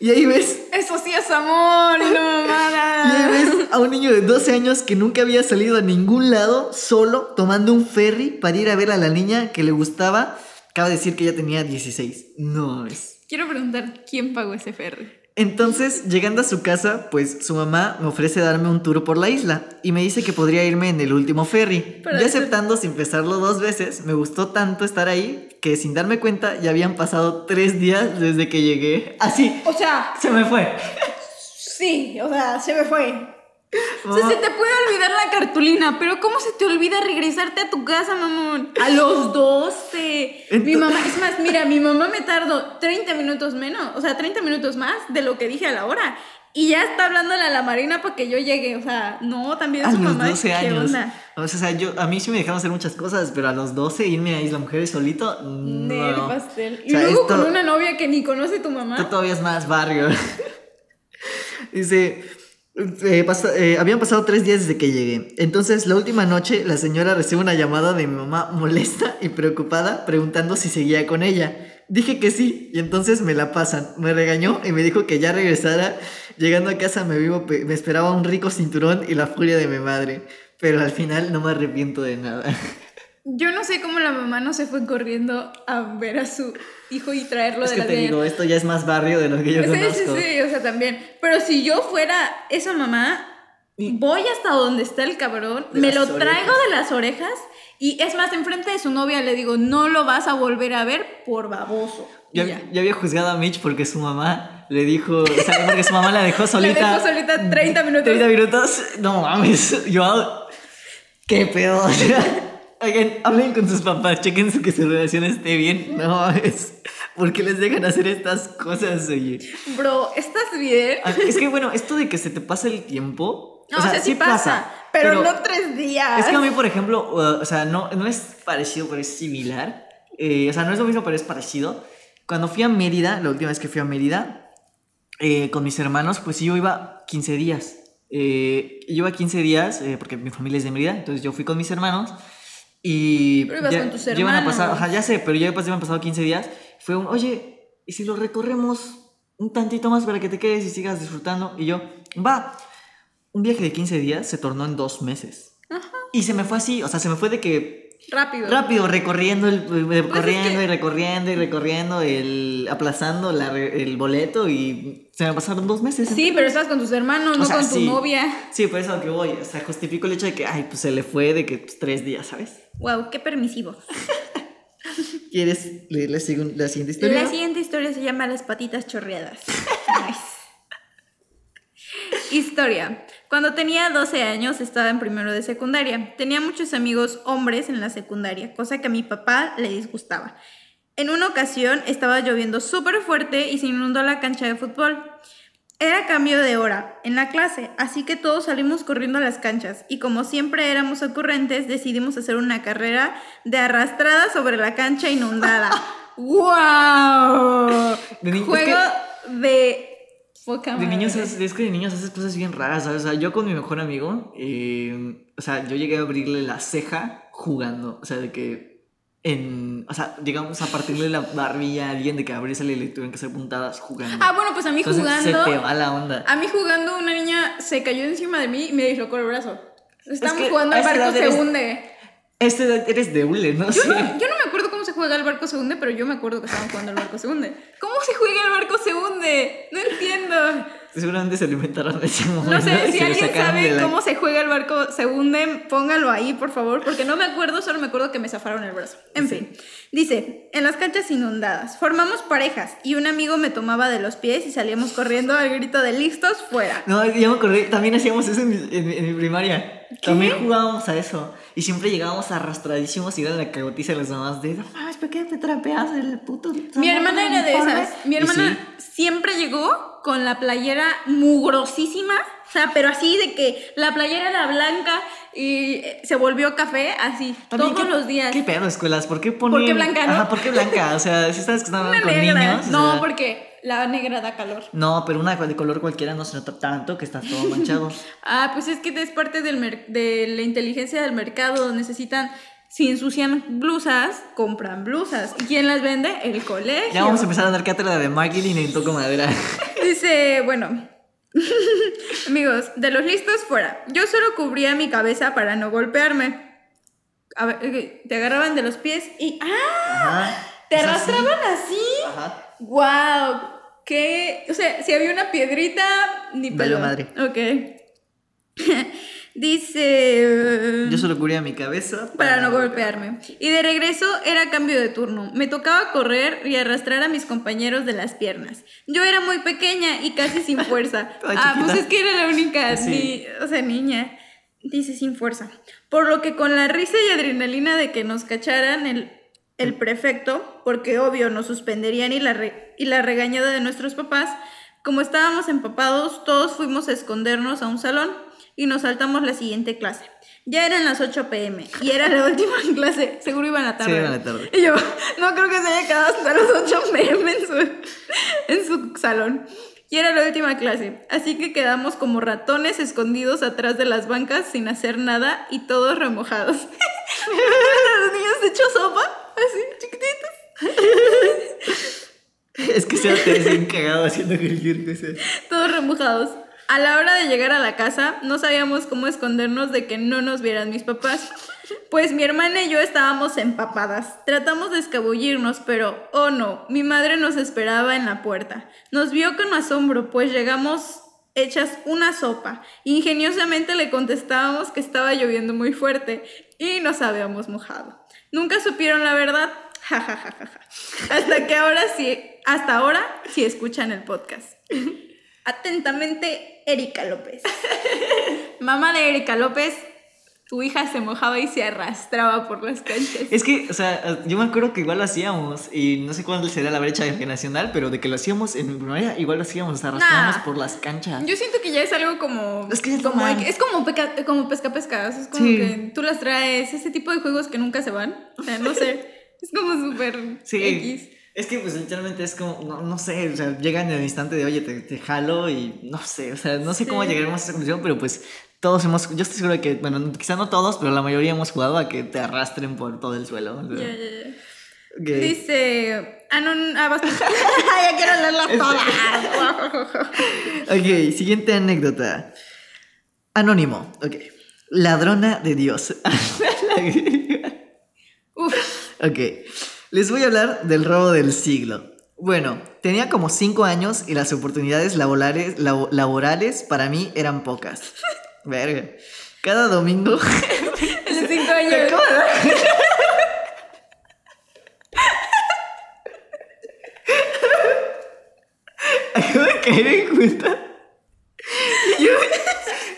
y ahí ves, Eso sí es amor y no y ahí mamada. ves a un niño de 12 años que nunca había salido a ningún lado, solo tomando un ferry para ir a ver a la niña que le gustaba. Acaba de decir que ya tenía 16. No es. Quiero preguntar quién pagó ese ferry. Entonces, llegando a su casa, pues su mamá me ofrece darme un tour por la isla y me dice que podría irme en el último ferry. Pero ya aceptando sin pensarlo dos veces, me gustó tanto estar ahí que sin darme cuenta ya habían pasado tres días desde que llegué. Así, O sea, se me fue. sí, o sea, se me fue. O sea, se te puede olvidar la cartulina, pero ¿cómo se te olvida regresarte a tu casa, mamón? A los 12. Mi mamá, es más, mira, mi mamá me tardó 30 minutos menos, o sea, 30 minutos más de lo que dije a la hora. Y ya está hablándole a la Marina para que yo llegue. O sea, no, también a su los mamá. 12 ¿qué años. onda? O sea, yo, a mí sí me dejaron hacer muchas cosas, pero a los 12 irme a Isla Mujeres solito, Nel no. pastel. O Y sea, luego esto- con una novia que ni conoce tu mamá. Tú todavía es más barrio. Dice, eh, eh, habían pasado tres días desde que llegué. Entonces, la última noche, la señora recibe una llamada de mi mamá molesta y preocupada, preguntando si seguía con ella. Dije que sí, y entonces me la pasan. Me regañó y me dijo que ya regresara. Llegando a casa me, vivo, me esperaba un rico cinturón y la furia de mi madre. Pero al final no me arrepiento de nada. Yo no sé cómo la mamá no se fue corriendo a ver a su hijo y traerlo es de que la te digo, esto ya es más barrio de lo que yo Sí, sí, conozco. sí, o sea, también. Pero si yo fuera esa mamá, voy hasta donde está el cabrón, De me lo traigo de las orejas y es más, enfrente de su novia le digo, no lo vas a volver a ver por baboso. Y Ya, ya había juzgado a Mitch porque su mamá le dijo, o sea, porque su mamá la dejó solita. dejo solita 30 minutos. 30 minutos. No mames, yo. ¿Qué pedo? O sea, Oigan, hablen con sus papás, chequen su- que su relación esté bien. No mames. ¿Por qué les dejan hacer estas cosas, oye? Bro, ¿estás bien? Ah, Es que bueno, esto de que se te pasa el tiempo. No, o sea, sí pasa, pero, no tres días. Es que a mí, por ejemplo, uh, o sea, no, no es parecido, pero es similar. Eh, o sea, no es lo mismo, pero es parecido. Cuando fui a Mérida, la última vez que fui a Mérida, eh, con mis hermanos, pues sí, yo iba 15 días. Eh, yo iba 15 días, eh, porque mi familia es de Mérida, entonces yo fui con mis hermanos. Y Pero ibas con tus ya a pasar, hermanos. ajá, ya sé, pero ya pues, iban pasado 15 días. Fue un, oye, ¿y si lo recorremos un tantito más para que te quedes y sigas disfrutando? Y yo, va. Un viaje de 15 días se tornó en dos meses. Y se me fue así, o sea, se me fue de que Rápido. rápido, recorriendo, el, eh, recorriendo Pues que- y recorriendo y recorriendo, el, aplazando la el boleto y se me pasaron dos meses. Sí, pero estás con tus hermanos, O no sea, con tu sí. novia. Sí, por eso que voy. O sea, justifico el hecho de que, ay, pues se le fue de que pues, tres días, ¿sabes? Wow, qué permisivo. ¿Quieres leer la, siguiente historia? La siguiente historia se llama Las patitas chorreadas. Nice. Historia. Cuando tenía 12 años estaba en primero de secundaria. Tenía muchos amigos hombres en la secundaria, cosa que a mi papá le disgustaba. En una ocasión estaba lloviendo súper fuerte y se inundó la cancha de fútbol. Era cambio de hora en la clase, así que todos salimos corriendo a las canchas y como siempre éramos ocurrentes, decidimos hacer una carrera de arrastrada sobre la cancha inundada. ¡Wow! De ni- es Juego de poca De niños, es, es que de niños haces cosas bien raras, ¿sabes? O sea, yo con mi mejor amigo, eh, o sea, yo llegué a abrirle la ceja jugando, o sea, de que en, o sea, digamos, a partirle la barbilla a alguien de que abrírsele y le tuvieron que hacer puntadas jugando. Ah, bueno, pues a mí Entonces jugando. se te va la onda. A mí jugando, una niña se cayó encima de mí y me dislocó el brazo. Estábamos que jugando al barco se hunde. Este eres de hule, no Yo no, yo no me acuerdo cómo se juega el barco se hunde, pero yo me acuerdo que estaban jugando el barco se hunde. ¿Cómo se juega el barco se hunde? No entiendo. Seguramente se alimentaron de ese momento. No sé si alguien sabe la- cómo se juega el barco se hunde, póngalo ahí, por favor, porque no me acuerdo, solo me acuerdo que me zafaron el brazo. En fin, dice, en las canchas inundadas, formamos parejas y un amigo me tomaba de los pies y salíamos corriendo al grito de listos fuera. No, ya me acordé, también hacíamos eso en mi, en en mi primaria. También jugábamos a eso. Y siempre llegábamos arrastradísimos y era la cagotiza de las mamás de, no mames, ¿por qué te trapeas el puto? Mi hermana era de uniforme?" esas. Mi hermana sí, siempre llegó con la playera mugrosísima, o sea, pero así de que la playera era blanca y eh, se volvió café, así, también, todos ¿qué- los días. ¿Qué pedo, escuelas? ¿Por qué ponen...? ¿Por qué blanca, no? Ajá, ¿por qué blanca? O sea, si Una con negra. niños. o no, sea, porque la negra da calor. No, pero una de color cualquiera no se nota tanto que está todo manchado. Ah, pues es que es parte del de la inteligencia del mercado. Necesitan, si ensucian blusas, compran blusas. ¿Y quién las vende? El colegio. ya vamos a empezar a dar cátedra de marketing en Toco Madera. Dice, bueno, amigos, de los listos fuera. Yo solo cubría mi cabeza para no golpearme. A ver, eh, te agarraban de los pies y ¡ah! Ajá. ¿Te O sea, arrastraban así? sí. Ajá. ¡Wow! ¿Qué? O sea, si había una piedrita, ni pelo. madre. Ok. Dice. Yo solo cubría mi cabeza. Para no golpearme. Y de regreso era cambio de turno. Me tocaba correr y arrastrar a mis compañeros de las piernas. Yo era muy pequeña y casi sin fuerza. Ah, pues es que era la única, Sí. ni- o sea, niña. Dice sin fuerza. Por lo que con la risa y adrenalina de que nos cacharan el, el prefecto, porque obvio nos suspenderían y la, re- y la regañada de nuestros papás, como estábamos empapados, todos fuimos a escondernos a un salón y nos saltamos la siguiente clase. Ya eran las 8 pm y era la última clase, seguro iba en la tarde. Sí, iba en la tarde. Y yo, no creo que se haya quedado hasta las 8 pm en su, en su salón. Y era la última clase, así que quedamos como ratones escondidos atrás de las bancas sin hacer nada y todos remojados. Los niños hechos sopa, así, chiquititos. Es que se bien cagado haciendo cualquier cosa. todos remojados. A la hora de llegar a la casa, no sabíamos cómo escondernos de que no nos vieran mis papás. Pues mi hermana y yo estábamos empapadas. Tratamos de escabullirnos, pero, oh no, mi madre nos esperaba en la puerta. Nos vio con asombro, pues llegamos hechas una sopa. Ingeniosamente le contestábamos que estaba lloviendo muy fuerte y nos habíamos mojado. Nunca supieron la verdad. Ja, ja, ja, ja, ja. Hasta que ahora sí, hasta ahora sí escuchan el podcast. Atentamente, Erika López. Mamá de Erika López, tu hija se mojaba y se arrastraba por las canchas. Es que, o sea, yo me acuerdo que igual lo hacíamos y no sé cuál sería la brecha generacional, pero de que lo hacíamos en primaria, igual lo hacíamos, sea, arrastrábamos Nah. por las canchas. Yo siento que ya es algo como. Es que es como, es como, peca- como pesca pesca. o sea, es como Sí. que tú las traes. Ese tipo de juegos que nunca se van. O sea, no sé. es como súper Sí. X. Es que pues literalmente es como, no, no sé, o sea, llegan en el instante de, oye, te, te jalo y no sé, o sea, no sé cómo Sí. llegaremos a esa conclusión, pero pues todos hemos, yo estoy seguro de que, bueno, quizá no todos, pero la mayoría hemos jugado a que te arrastren por todo el suelo. o sea, Ya, ya, ya. ok. Dice. Ah, no, no, ah, basta. ya quiero leerlas todas. Ok, siguiente anécdota. Anónimo, ok. Ladrona de Dios. Uf. ok, les voy a hablar del robo del siglo. Bueno, tenía como 5 años y las oportunidades laborales, labo- laborales para mí eran pocas. Verga. Cada domingo... Los cinco años. acabo de caer en cuenta. Yo,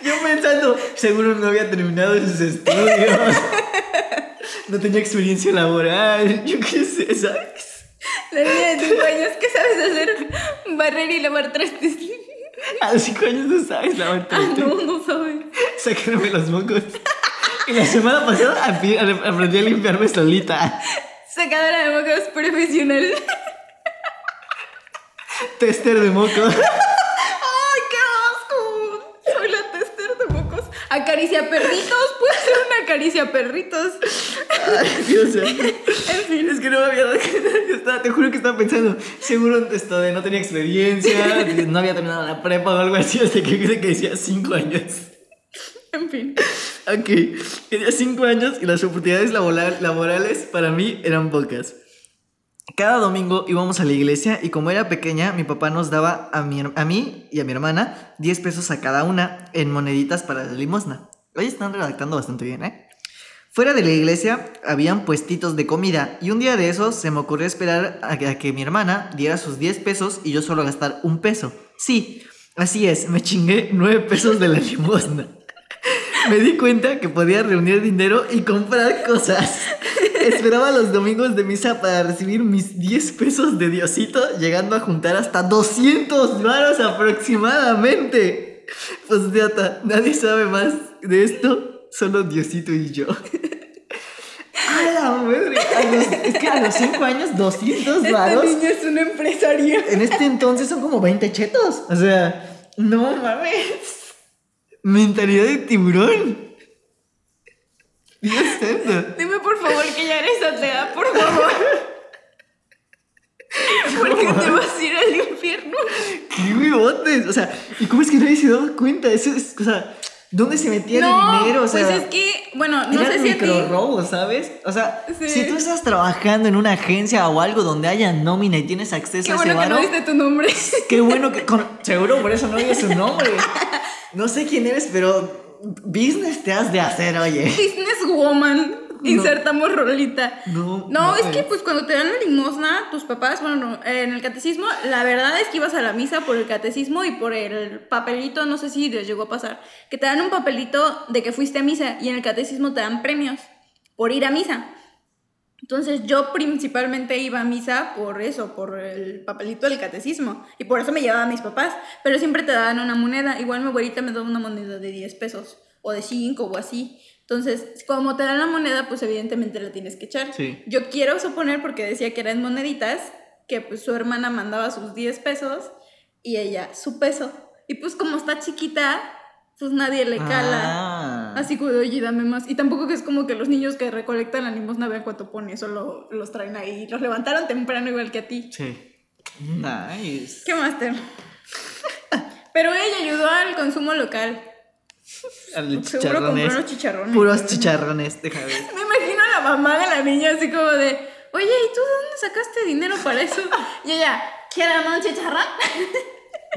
yo pensando, seguro no había terminado sus estudios. No tenía experiencia laboral. Yo qué sé, ¿sabes? La niña de 5 años, ¿qué sabes hacer? Barrer y lavar trastes. A los 5 años no sabes lavar Ah, trastes. no, no sabes. Sacarme los mocos. Y la semana pasada aprendí a limpiarme solita. Sacadora de mocos profesional. Tester de mocos. Acaricia perritos. Puede ser una acaricia perritos. Ay, Dios mío. En fin. Es que no me había dado cuenta. Te juro que estaba pensando, seguro esto de no tenía experiencia, no había terminado la prepa o algo así, hasta que creo que decía 5 años. En fin. Ok, tenía 5 años y las oportunidades labora- laborales para mí eran pocas. Cada domingo íbamos a la iglesia y como era pequeña, mi papá nos daba a, a mí y a mi hermana 10 pesos a cada una en moneditas para la limosna. Hoy están redactando bastante bien, ¿eh? Fuera de la iglesia habían puestitos de comida y un día de esos se me ocurrió esperar a que, a que mi hermana diera sus 10 pesos y yo solo gastar un peso. Sí, así es, me chingué 9 pesos de la limosna. Me di cuenta que podía reunir dinero y comprar cosas. Esperaba los domingos de misa para recibir mis 10 pesos de Diosito, llegando a juntar hasta 200 varos aproximadamente. Pues teata, nadie sabe más de esto, solo Diosito y yo. ¡A la madre! A los- es que a los 5 años, 200 varos. niña es una empresaria. En este entonces son como 20 chetos. O sea, no mames. Mentalidad de tiburón. Dios santo. Dime por favor que ya eres atea, por favor. Porque te vas a ir al infierno. ¡Qué huevotes! O sea, ¿y cómo es que nadie se daba cuenta? Eso es, o sea, ¿dónde se metía No, el dinero? O sea, pues es que, bueno, no sé si a micro ti. robo, ¿sabes? O sea, Sí. si tú estás trabajando en una agencia o algo donde haya nómina y tienes acceso Qué a ese bueno que no varo, diste tu nombre. qué bueno que... con- seguro por eso no digas su nombre. No sé quién eres, pero business te has de hacer, oye. Businesswoman. Insertamos rolita. No, No, es que pues cuando te dan la limosna, tus papás, bueno, no, en el catecismo, la verdad es que ibas a la misa por el catecismo y por el papelito, no sé si les llegó a pasar, que te dan un papelito de que fuiste a misa y en el catecismo te dan premios por ir a misa. Entonces yo principalmente iba a misa por eso, por el papelito del catecismo. Y por eso me llevaba a mis papás. Pero siempre te daban una moneda. Igual mi abuelita me daba una moneda de 10 pesos. O de 5 o así. Entonces, como te dan la moneda, pues evidentemente la tienes que echar. Sí. Yo quiero suponer, porque decía que eran moneditas, que pues su hermana mandaba sus 10 pesos y ella su peso. Y pues como está chiquita, pues nadie le cala. Ah. Así como, oye, dame más. Y tampoco que es como que los niños que recolectan la limosna vean cuánto pone, solo los traen ahí. Los levantaron temprano igual que a ti. Sí. Nice. ¿Qué máster? Pero ella ayudó al consumo local. Al Seguro compró chicharrones. unos chicharrones. Puros chicharrones, déjame ver. Me imagino a la mamá de la niña así como de, oye, ¿y tú de dónde sacaste dinero para eso? Y ella, ¿quieren un chicharrón?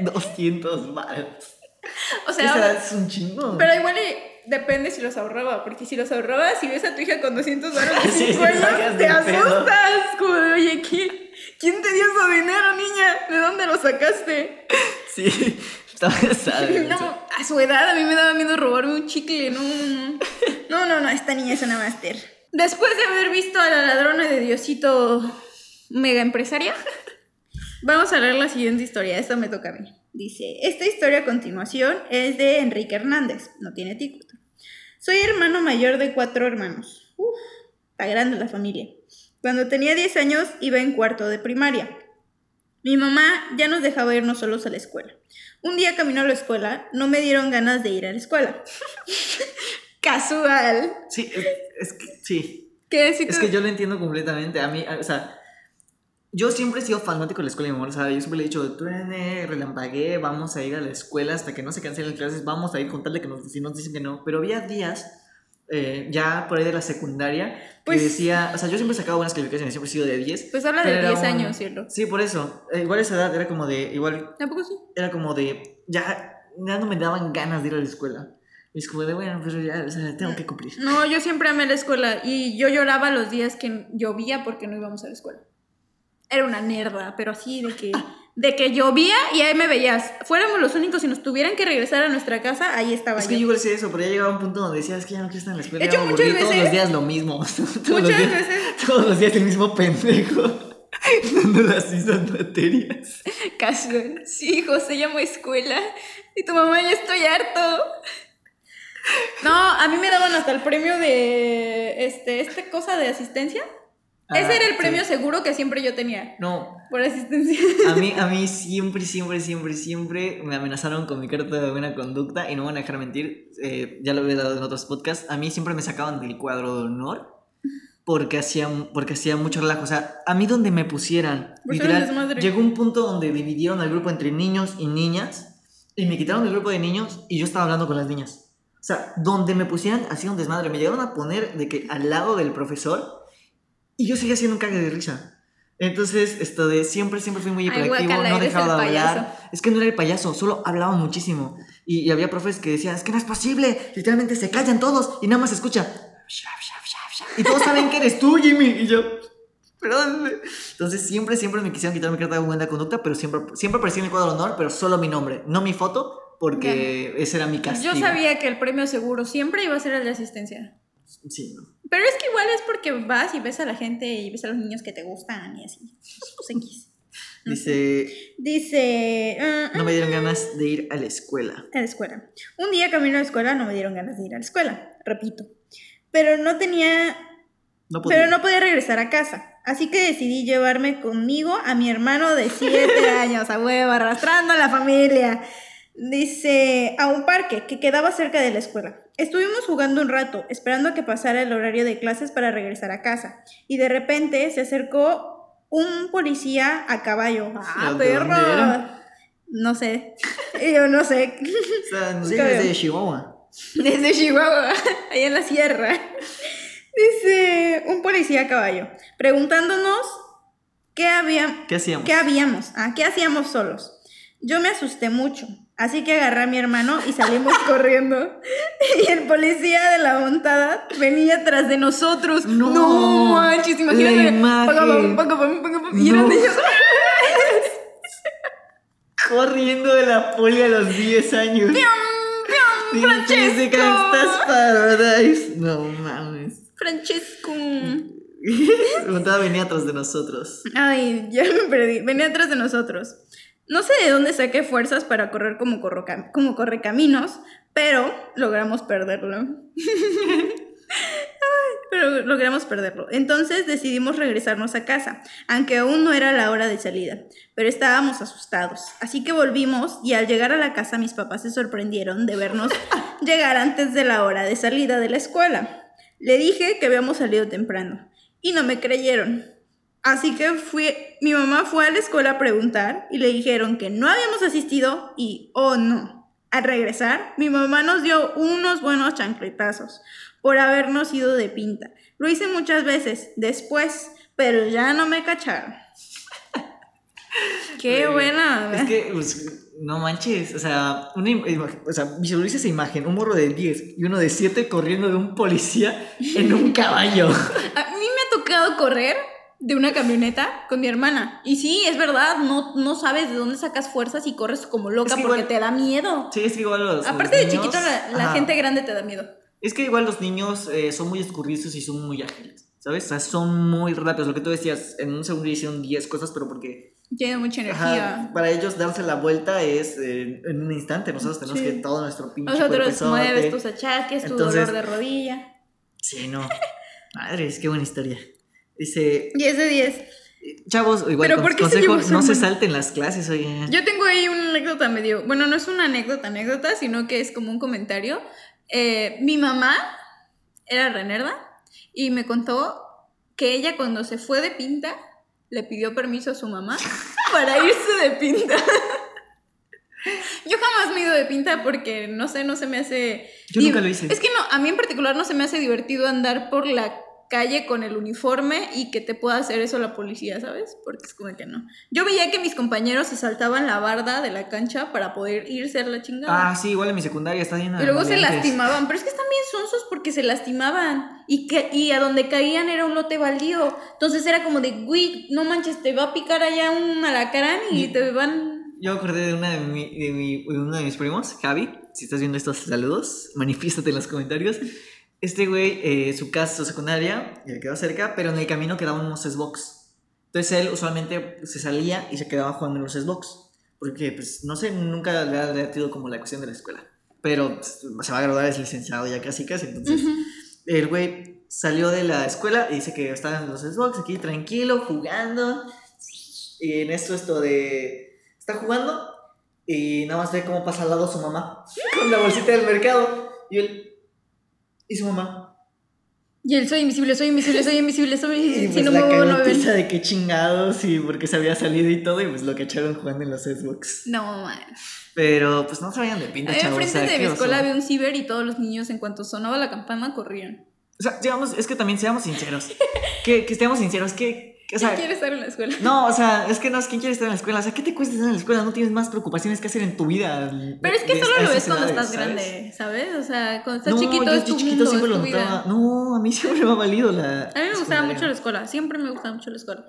200 baros. O sea, es un chingo. pero igual y depende si los ahorraba, porque si los ahorraba, si ves a tu hija con 200 dólares Sí, 5 te asustas. Como de, oye, ¿quién, ¿quién te dio ese dinero, niña? ¿De dónde lo sacaste? Sí, pesado. No, a su edad a mí me daba miedo robarme un chicle, no, no. No, no, no, esta niña es una máster. Después de haber visto a la ladrona de Diosito mega empresaria, vamos a leer la siguiente historia. Esta me toca a mí. Dice, esta historia a continuación es de Enrique Hernández, no tiene título. Soy hermano mayor de cuatro hermanos. Uf, está grande la familia. Cuando tenía 10 años iba en cuarto de primaria. Mi mamá ya nos dejaba irnos solos a la escuela. Un día camino a la escuela, no me dieron ganas de ir a la escuela. Casual. Sí, es, es que sí. ¿Qué si Es tú- que yo lo entiendo completamente. A mí, o sea, yo siempre he sido fanático de la escuela de mi amor, ¿sabes? Yo siempre le he dicho, truene, relampagué, vamos a ir a la escuela hasta que no se cancelen las clases, vamos a ir con tal de que nos, si nos dicen que no. Pero había días, eh, ya por ahí de la secundaria, Pues- que decía, o sea, yo siempre he sacado buenas calificaciones, siempre he sido de 10. Pues habla de pero era 10 un- años, cielo. Sí, por eso. Eh, igual esa edad era como de, igual, ¿Tampoco sí? era como de, ya, ya no me daban ganas de ir a la escuela. Y es como de, bueno, pero ya, o sea, tengo que cumplir. No, yo siempre amé la escuela y yo lloraba los días que llovía porque no íbamos a la escuela. Era una nerda, pero así de que, de que llovía y ahí me veías. Fuéramos los únicos y nos tuvieran que regresar a nuestra casa, ahí estaba Es que yo. igual decía eso, pero ya llegaba un punto donde decía, es que ya no quiero estar en la escuela. De hecho, muchas aburrí, Todos veces- los días lo mismo. todos los Muchas días, veces Todos los días el mismo pendejo. Dando las mismas materias. Casual. Sí, hijo, se llama escuela. Y tu mamá, ya estoy harto. No, a mí me daban hasta el premio de este, esta cosa de asistencia. Ah, Ese era el sí. premio seguro que siempre yo tenía No, por asistencia. a mí, a mí siempre, siempre, siempre, siempre me amenazaron con mi carta de buena conducta y no me van a dejar mentir. eh, ya lo he dado en otros podcasts. A mí siempre me sacaban del cuadro de honor porque hacía, porque hacía mucho relajo. O sea, a mí donde me pusieran, literal, llegó un punto donde dividieron al grupo entre niños y niñas y me quitaron el grupo de niños y yo estaba hablando con las niñas. O sea, donde me pusieran, hacía un desmadre. Me llegaron a poner de que al lado del profesor y yo seguía haciendo un cague de risa. Entonces, esto de siempre, siempre fui muy Ay, hiperactivo, guácala, no eres dejaba de hablar. payaso. Es que no era el payaso, solo hablaba muchísimo. Y, y había profes que decían, es que no es posible, literalmente se callan todos y nada más se escucha. Y todos saben que eres tú, Jimmy. Y yo, perdón. Entonces, siempre, siempre me quisieron quitar mi carta de buena conducta, pero siempre, siempre aparecía en el cuadro de honor, pero solo mi nombre, no mi foto, porque ese era mi castigo. Yo sabía que el premio seguro siempre iba a ser el de asistencia. Sí, no. Pero es que igual es porque vas y ves a la gente y ves a los niños que te gustan y así. Pues X. Dice, Dice. ah, no me dieron ganas de ir a la escuela. a la escuela. Un día camino a la escuela no me dieron ganas de ir a la escuela, repito. Pero no tenía. No podía. Pero no podía regresar a casa. Así que decidí llevarme conmigo a mi hermano de 7 años, a huevo, arrastrando a la familia. Dice, a un parque que quedaba cerca de la escuela. Estuvimos jugando un rato, esperando a que pasara el horario de clases para regresar a casa. Y de repente se acercó un policía a caballo. ¡Ah, ¿De dónde perro! No sé. Yo no sé. O sea, de Chihuahua. Desde Chihuahua, allá en la sierra. Dice un policía a caballo, preguntándonos qué, había, ¿Qué hacíamos? qué habíamos, ah, qué hacíamos solos. Yo me asusté mucho, así que agarré a mi hermano y salimos corriendo. Y el policía de la montada venía tras de nosotros. No. no manches, imagínate. La Y eran ellos. Corriendo de la poli a los 10 años. ¡Pium, Pinches de Francesco! Paradise. No mames. Francesco. Preguntaba venía atrás de nosotros. Ay, ya me perdí. Venía atrás de nosotros. No sé de dónde saqué fuerzas para correr como, correcaminos, pero logramos perderlo. Pero logramos perderlo. Entonces decidimos regresarnos a casa, aunque aún no era la hora de salida, pero estábamos asustados. Así que volvimos y al llegar a la casa mis papás se sorprendieron de vernos llegar antes de la hora de salida de la escuela. Le dije que habíamos salido temprano y no me creyeron. Así que fui, mi mamá fue a la escuela a preguntar y le dijeron que no habíamos asistido y, oh no, al regresar, mi mamá nos dio unos buenos chancletazos por habernos ido de pinta. Lo hice muchas veces después, pero ya no me cacharon. Qué buena. Es que, pues, no manches, o sea, una o sea, visualiza esa imagen, un morro de 10 y uno de 7 corriendo de un policía en un caballo. A mí me ha tocado correr de una camioneta con mi hermana. Y sí, es verdad, no, no sabes de dónde sacas fuerzas y corres como loca Es que porque igual- te da miedo. Sí, es que igual los. Aparte los de niños- chiquito, la, gente grande te da miedo. Es que igual los niños eh, son muy escurridizos y son muy ágiles, ¿sabes? O sea, son muy rápidos. Lo que tú decías, en un segundo hicieron 10 cosas, pero porque Tiene mucha ajá, energía. para ellos darse la vuelta es eh, en un instante. Nosotros tenemos Sí. que todo nuestro pinche Nosotros mueves tus achaques, tu Entonces- dolor de rodilla. Sí, no. Madres, qué buena historia. Dice, 10 de 10. chavos, igual Pero ¿por qué consejo, no se salten las clases, oye. Yo tengo ahí una anécdota medio. Bueno, no es una anécdota, anécdota, sino que es como un comentario. Eh, mi mamá era renerda y me contó que ella, cuando se fue de pinta, le pidió permiso a su mamá para irse de pinta. Yo jamás me he ido de pinta porque no sé, no se me hace. Yo nunca lo hice. Es que no, a mí en particular no se me hace divertido andar por la calle con el uniforme y que te pueda hacer eso la policía, ¿sabes? Porque es como que no. Yo veía que mis compañeros se saltaban la barda de la cancha para poder irse a la chingada. Ah, sí, igual en mi secundaria está llena de y luego se lastimaban, pero es que están bien sonsos porque se lastimaban y que y a donde caían era un lote baldío. Entonces era como de, güey, no manches, te va a picar allá un alacrán y Y- te van Yo me acordé de, una de, mi- de, mi- de uno de mis primos, Javi. Si estás viendo estos saludos, manifiéstate en los comentarios. Este güey, eh, su casa, su secundaria, le quedaba cerca, pero en el camino quedaban unos Xbox. Entonces él usualmente se salía y se quedaba jugando en los Xbox. Porque, pues, no sé, nunca le ha latido como la cuestión de la escuela. Pero pues, se va a graduar, es licenciado ya casi casi. Entonces, Ujú. el güey salió de la escuela y dice que estaban en los Xbox aquí tranquilo, jugando. Y en esto, esto de. Está jugando y nada más ve cómo pasa al lado su mamá con la bolsita del mercado. Y él. ¿Y su mamá? Y él, soy invisible, soy invisible, soy invisible, soy invisible. pues Si no la me no ven. de qué chingados y porque se había salido y todo y pues lo cacharon jugando en los Xbox. No, man. Pero pues no se vayan de pinta, chavos. enfrente de mi escuela había un ciber y todos los niños en cuanto sonaba la campana corrían. O sea, digamos, es que también seamos sinceros. que, que estemos sinceros, que... o sea, ¿Quién quiere estar en la escuela? No, o sea, es que no es quién quiere estar en la escuela. O sea, ¿qué te cuesta estar en la escuela? No tienes más preocupaciones que hacer en tu vida. Pero es que de- solo lo ves cuando edades, estás ¿sabes? grande, ¿sabes? O sea, cuando estás no, chiquito yo, es tu chiquito mundo, siempre es lo tu notaba. vida. No, a mí siempre me ha valido la. A mí me gustaba mucho la escuela, siempre me gustaba mucho la escuela.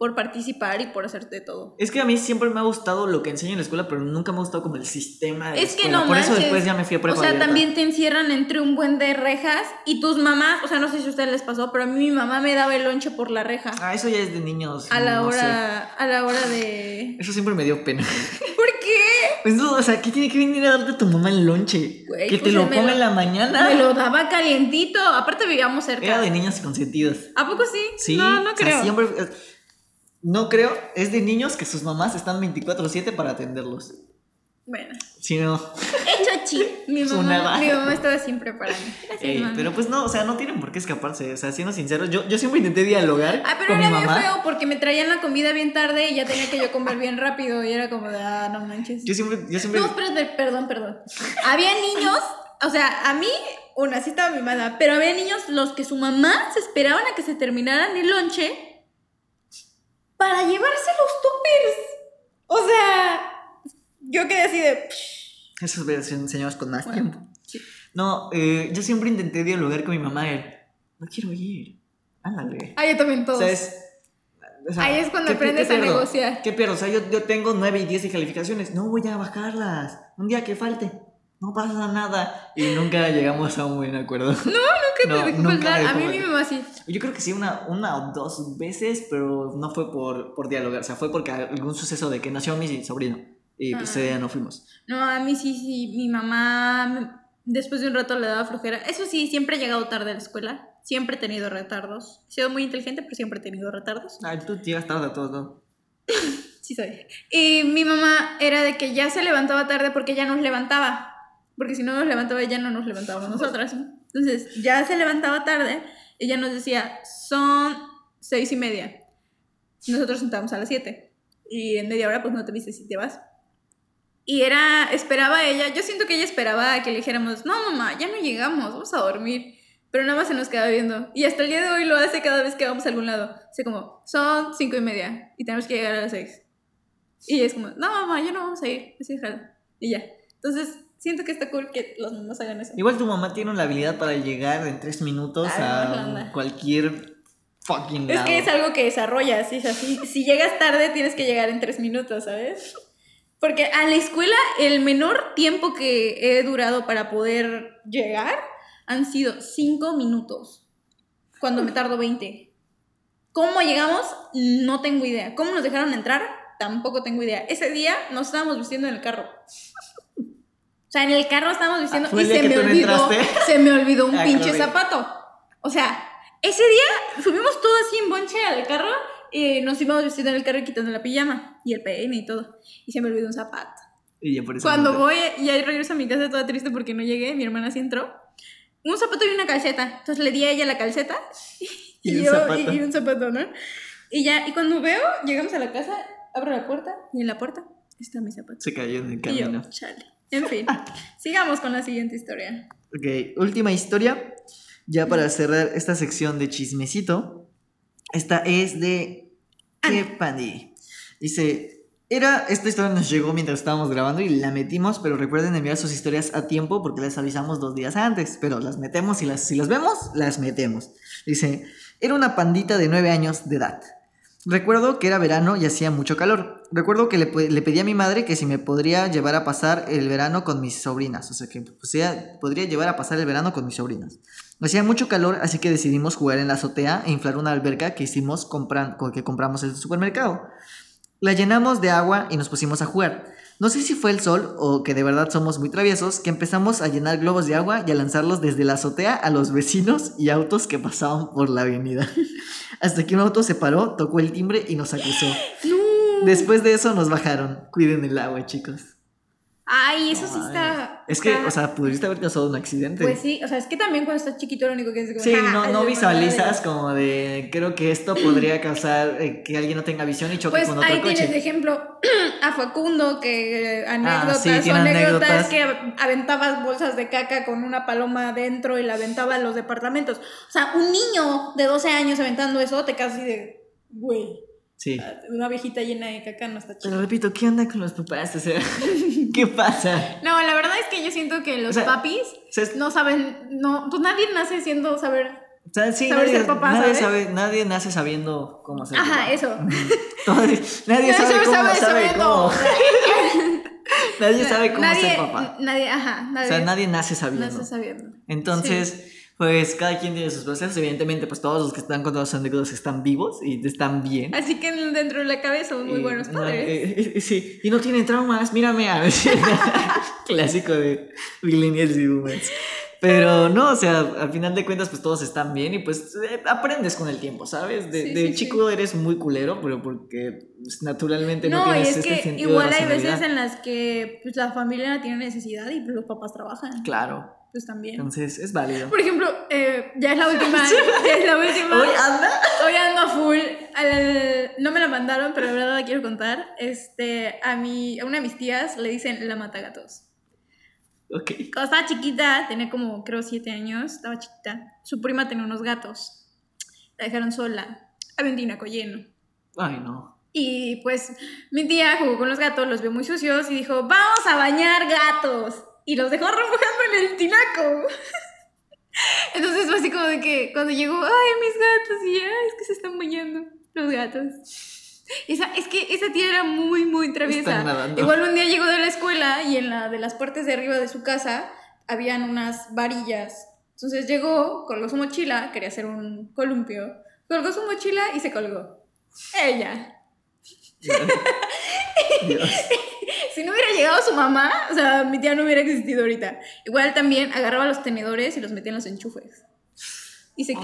Por participar y por hacerte todo. Es que a mí siempre me ha gustado lo que enseño en la escuela, pero nunca me ha gustado como el sistema de la Es que escuela. no Por eso después ya me fui a O prepa sea, abierta. también te encierran entre un buen de rejas y tus mamás, o sea, no sé si a ustedes les pasó, pero a mí mi mamá me daba el lonche por la reja. Ah, eso ya es de niños. a la no hora, a la hora de... Eso siempre me dio pena. ¿Por qué? Pues no, o sea, ¿qué tiene que venir a darte tu mamá el lonche? Güey, que te lo ponga lo- en la mañana. Me lo daba calientito. Aparte vivíamos cerca. Era de niños consentidos. ¿A poco sí? Sí, No, no o sea, creo. siempre, eh, no creo, es de niños que sus mamás están 24/7 para atenderlos. Bueno. Si no, Hecho chi. Mi mamá, mi mamá estaba siempre para mí. Gracias, ey, mami. pero pues no, o sea, no tienen por qué escaparse, o sea, siendo sinceros, yo, yo siempre intenté dialogar Ah, pero con era bien mamá. feo porque me traían la comida bien tarde y ya tenía que yo comer bien rápido y era como de, ah, no manches. Yo siempre, yo siempre, No, espérate, perdón, perdón. Había niños, o sea, a mí, una, sí estaba mi mamá, pero había niños los que su mamá se esperaban a que se terminaran el lonche para llevarse los toppers. O sea, yo quedé así de... esos señores con más Bueno, tiempo. sí. No, eh, yo siempre intenté dialogar con mi mamá, él, no quiero ir, ándale. Ahí también O todos. o sea, Ahí es cuando ¿qué- aprendes qué a negociar. ¿Qué pierdo? O sea, yo, yo tengo 9 y 10 de calificaciones. No voy a bajarlas. Un día que falte. No pasa nada. Y nunca llegamos a un buen acuerdo. Nunca no, te nunca faltar. A mí mi mamá sí. Yo creo que sí, una, una o dos veces, pero no fue por, por dialogar. O sea, fue porque algún suceso de que nació mi sobrino. Y pues ese día no fuimos. No, a mí sí, sí. Mi mamá después de un rato le daba flojera. Eso sí, siempre he llegado tarde a la escuela. Siempre he tenido retardos. He sido muy inteligente, pero siempre he tenido retardos. Ay, tú llegas tarde a todos, ¿no? Sí soy. Y mi mamá era de que ya se levantaba tarde porque ya nos levantaba. Porque si no nos levantaba ella, no nos levantábamos nosotras. Entonces, ya se levantaba tarde. Ella nos decía, son seis y media. Nosotros sentábamos a las siete. Y en media hora, pues no te viste si te vas. Y era, esperaba ella, yo siento que ella esperaba que le dijéramos, no mamá, ya no llegamos, vamos a dormir. Pero nada más se nos quedaba viendo. Y hasta el día de hoy lo hace cada vez que vamos a algún lado. Así como, son cinco y media y tenemos que llegar a las seis. Y es como, no mamá, ya no vamos a ir. Así déjalo. Y ya. Entonces, siento que está cool que las mamás hagan eso. Igual tu mamá tiene la habilidad para llegar en tres minutos Ah, a anda. cualquier fucking Es lado. que es algo que desarrollas, ¿sí? O sea, si, si llegas tarde tienes que llegar en tres minutos, ¿sabes? Porque a la escuela el menor tiempo que he durado para poder llegar han sido cinco minutos, cuando me tardo 20. ¿Cómo llegamos? No tengo idea. ¿Cómo nos dejaron entrar? Tampoco tengo idea. Ese día nos estábamos vistiendo en el carro. O sea, en el carro estábamos vistiendo Ah, ¿fue y se me olvidó, se me olvidó un Ah, pinche zapato. O sea, ese día subimos todo así en bonche al carro y nos íbamos vestiendo en el carro y quitando la pijama y el peine y todo. Y se me olvidó un zapato. Y ya por eso Cuando voy y ahí regreso a mi casa toda triste porque no llegué, mi hermana sí entró. Un zapato y una calceta. Entonces le di a ella la calceta Y y, un yo zapato. y, y un zapato, ¿no? Y ya, y cuando veo, llegamos a la casa, abro la puerta y en la puerta está mi zapato. Se cayó en el Y yo, camino. chale. En fin, sigamos con la siguiente historia. Ok, última historia. Ya para cerrar esta sección de chismecito. Esta es de Kepani. Dice. Era, esta historia nos llegó mientras estábamos grabando y la metimos, pero recuerden enviar sus historias a tiempo porque les avisamos dos días antes, pero las metemos y las, si las vemos, las metemos. Dice, era una pandita de nueve años de edad. Recuerdo que era verano y hacía mucho calor. Recuerdo que le, pedí a mi madre que si me podría llevar a pasar el verano con mis sobrinas. O sea, que pues, podría llevar a pasar el verano con mis sobrinas. Hacía mucho calor, así que decidimos jugar en la azotea e inflar una alberca que hicimos compran- co- que compramos en el supermercado. La llenamos de agua y nos pusimos a jugar. No sé si fue el sol o que de verdad somos muy traviesos, que empezamos a llenar globos de agua y a lanzarlos desde la azotea a los vecinos y autos que pasaban por la avenida. Hasta que un auto se paró, tocó el timbre y nos acusó. No. Después de eso nos bajaron. Cuiden el agua, chicos. Ay, eso sí está. Es que, o sea, pudiste haber causado un accidente. Pues sí, o sea, es que también cuando estás chiquito lo único que es como, Sí, "Ja, no, no visualizas como de, creo que esto podría causar eh, que alguien no tenga visión y choque Pues con otro ahí tienes de ejemplo a Facundo, que eh, anécdotas sí, o anécdotas anécdotas. que aventabas bolsas de caca con una paloma adentro y la aventaba a los departamentos. O sea, un niño de 12 años aventando eso, te así de, güey, Sí. una viejita llena de caca no está chido. Pero repito, ¿qué onda con los papás? O sea, ¿qué pasa? No, la verdad es que yo siento que los O sea, papis O no saben, no, pues nadie nace siendo saber. o sí, saber nadie, ser papá, nadie ¿sabes? sabe, nadie nace sabiendo cómo ser Ajá, papá. eso. Nadie, nadie sabe Nadie cómo, sabe sabe cómo. nadie sabe cómo nadie, ser papá. Nadie, ajá, O nadie. sea, nadie nace sabiendo. nace sabiendo. Entonces, pues cada quien tiene sus procesos. Evidentemente, pues todos los que están contando sus anécdotas están vivos y están bien. Así que dentro de la cabeza son muy Y, buenos no, padres. eh, eh, eh, sí, y no tienen traumas, mírame a Clásico de millennials y boomers. Pero no, o sea, al final de cuentas, pues todos están bien y pues eh, aprendes con el tiempo, ¿sabes? De, Sí, de sí, chico eres muy culero, pero porque pues, naturalmente no, No, y tienes es este que sentido igual de hay veces en las que pues, la familia no tiene necesidad y los papás trabajan. Claro, Pues también. entonces es válido. Por ejemplo, eh, ya es la última. ya es la última. Hoy anda. Hoy ando a full. Al- no me la mandaron, pero la verdad la quiero contar. Este, a, mi, a una de mis tías le dicen la matagatos. Ok. Cuando estaba chiquita, tenía como, creo, siete años, estaba chiquita. Su prima tenía unos gatos. La dejaron sola. Había un tinaco lleno. Ay, no. Y pues mi tía jugó con los gatos, los vio muy sucios y dijo, vamos a bañar gatos. Y los dejó remojando en el tinaco. Entonces fue así como de que cuando llegó, ay, mis gatos, y ay, es que se están bañando los gatos. Esa, es que esa tía era muy, muy traviesa. Igual un día llegó de la escuela y en la de las partes de arriba de su casa habían unas varillas. Entonces llegó, colgó su mochila, quería hacer un columpio, colgó su mochila y se colgó. Ella. Si no hubiera llegado su mamá, o sea, mi tía no hubiera existido ahorita. Igual también agarraba los tenedores y los metía en los enchufes. Y se, se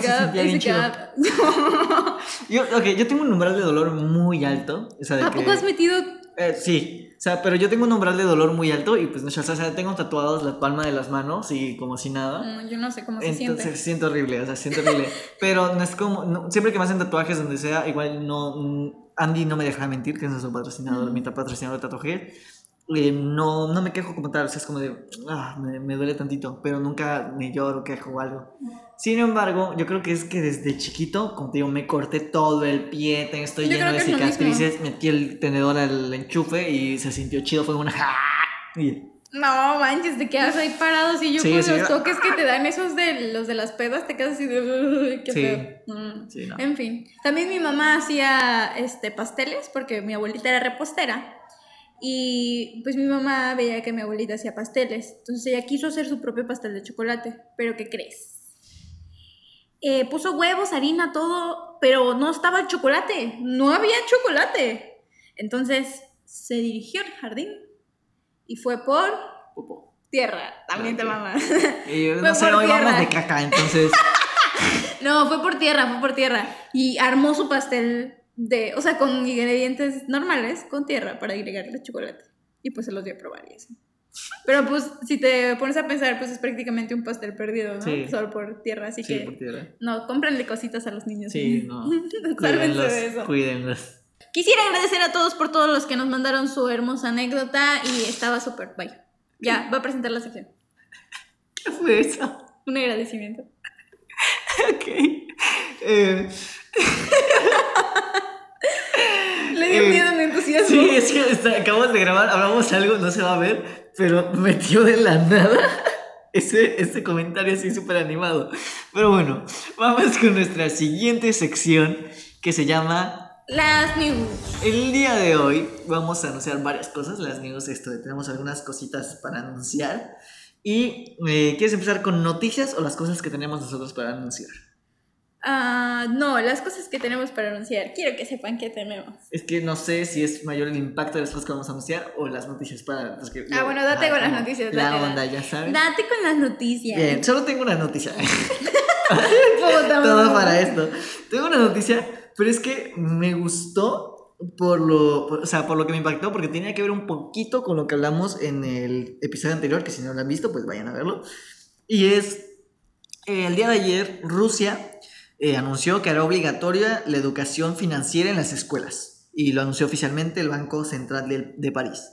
quedaba- y bien se quedaba- Yo, tengo un umbral de dolor muy alto. O sea, de ¿A que- poco has metido? Eh, sí, o sea, pero yo tengo un umbral de dolor muy alto y pues no, o sea, tengo tatuados la palma de las manos y como si nada. Mm, Yo no sé cómo se Entonces siente. siento horrible, o sea, siento horrible. pero no es como, no- siempre que me hacen tatuajes donde sea, igual no, Andy no me deja mentir, que es nuestro patrocinador, Ujú. mi patrocinador de tatuajes. eh, no, no me quejo como tal, o sea, es como de, ah, me, me duele tantito, pero nunca me lloro, quejo o algo. Sin embargo, yo creo que es que desde chiquito, como te digo, me corté todo el pie, estoy lleno de cicatrices, metí el tenedor al enchufe y se sintió chido, fue una... y- No, manches, te quedas ahí parado. Si yo Sí, con sí. los toques que te dan esos de los de las pedas, te quedas así de. "Uy, qué Sí. feo". Mm. sí, no. En fin, también mi mamá hacía este, pasteles porque mi abuelita era repostera. Y pues mi mamá veía que mi abuelita hacía pasteles. Entonces ella quiso hacer su propio pastel de chocolate. Pero ¿qué crees? Eh, puso huevos, harina, todo, pero no estaba el chocolate. No había chocolate. Entonces se dirigió al jardín y fue por Popó. tierra. También te Ok. mamá. Y, Fue no sé, hoy vamos de caca, entonces... No, fue por tierra, fue por tierra. Y armó su pastel de, o sea, con ingredientes normales, con tierra, para agregarle chocolate. Y pues se los dio a probar y eso. Pero pues, si te pones a pensar, pues es prácticamente un pastel perdido, ¿no? Sí. Solo por tierra, así Sí, que... por tierra. No, cómprenle cositas a los niños. Sí, no. Sálvense Cuídenlos, de eso. cuídenlos. Quisiera agradecer a todos por todos los que nos mandaron su hermosa anécdota y estaba súper bye. Ya, va a presentar la sección. ¿Qué fue eso? Un agradecimiento. Ok. Eh, Le dio Eh, miedo mi entusiasmo. sí, es que está- acabamos de grabar, hablamos algo, no se va a ver, pero metió de la nada ese, ese comentario así súper animado. Pero bueno, vamos con nuestra siguiente sección que se llama Las news. El día de hoy vamos a anunciar varias cosas. Las news, esto, tenemos algunas cositas para anunciar. Y eh, ¿quieres empezar con noticias o las cosas que tenemos nosotros para anunciar? Ah, no, las cosas que tenemos para anunciar. Quiero que sepan que tenemos. Es que no sé si es mayor el impacto de las cosas que vamos a anunciar o las noticias para... que- Ah, bueno, date con las noticias, La onda, ya sabes. Date con las noticias. Bien, solo tengo una noticia. Todo para esto. Tengo una noticia, pero es que me gustó por lo, o sea, por lo que me impactó, porque tenía que ver un poquito con lo que hablamos en el episodio anterior, que si no lo han visto, pues vayan a verlo. Y es, eh, el día de ayer, Rusia eh, anunció que hará obligatoria la educación financiera en las escuelas. Y lo anunció oficialmente el Banco Central de, de París.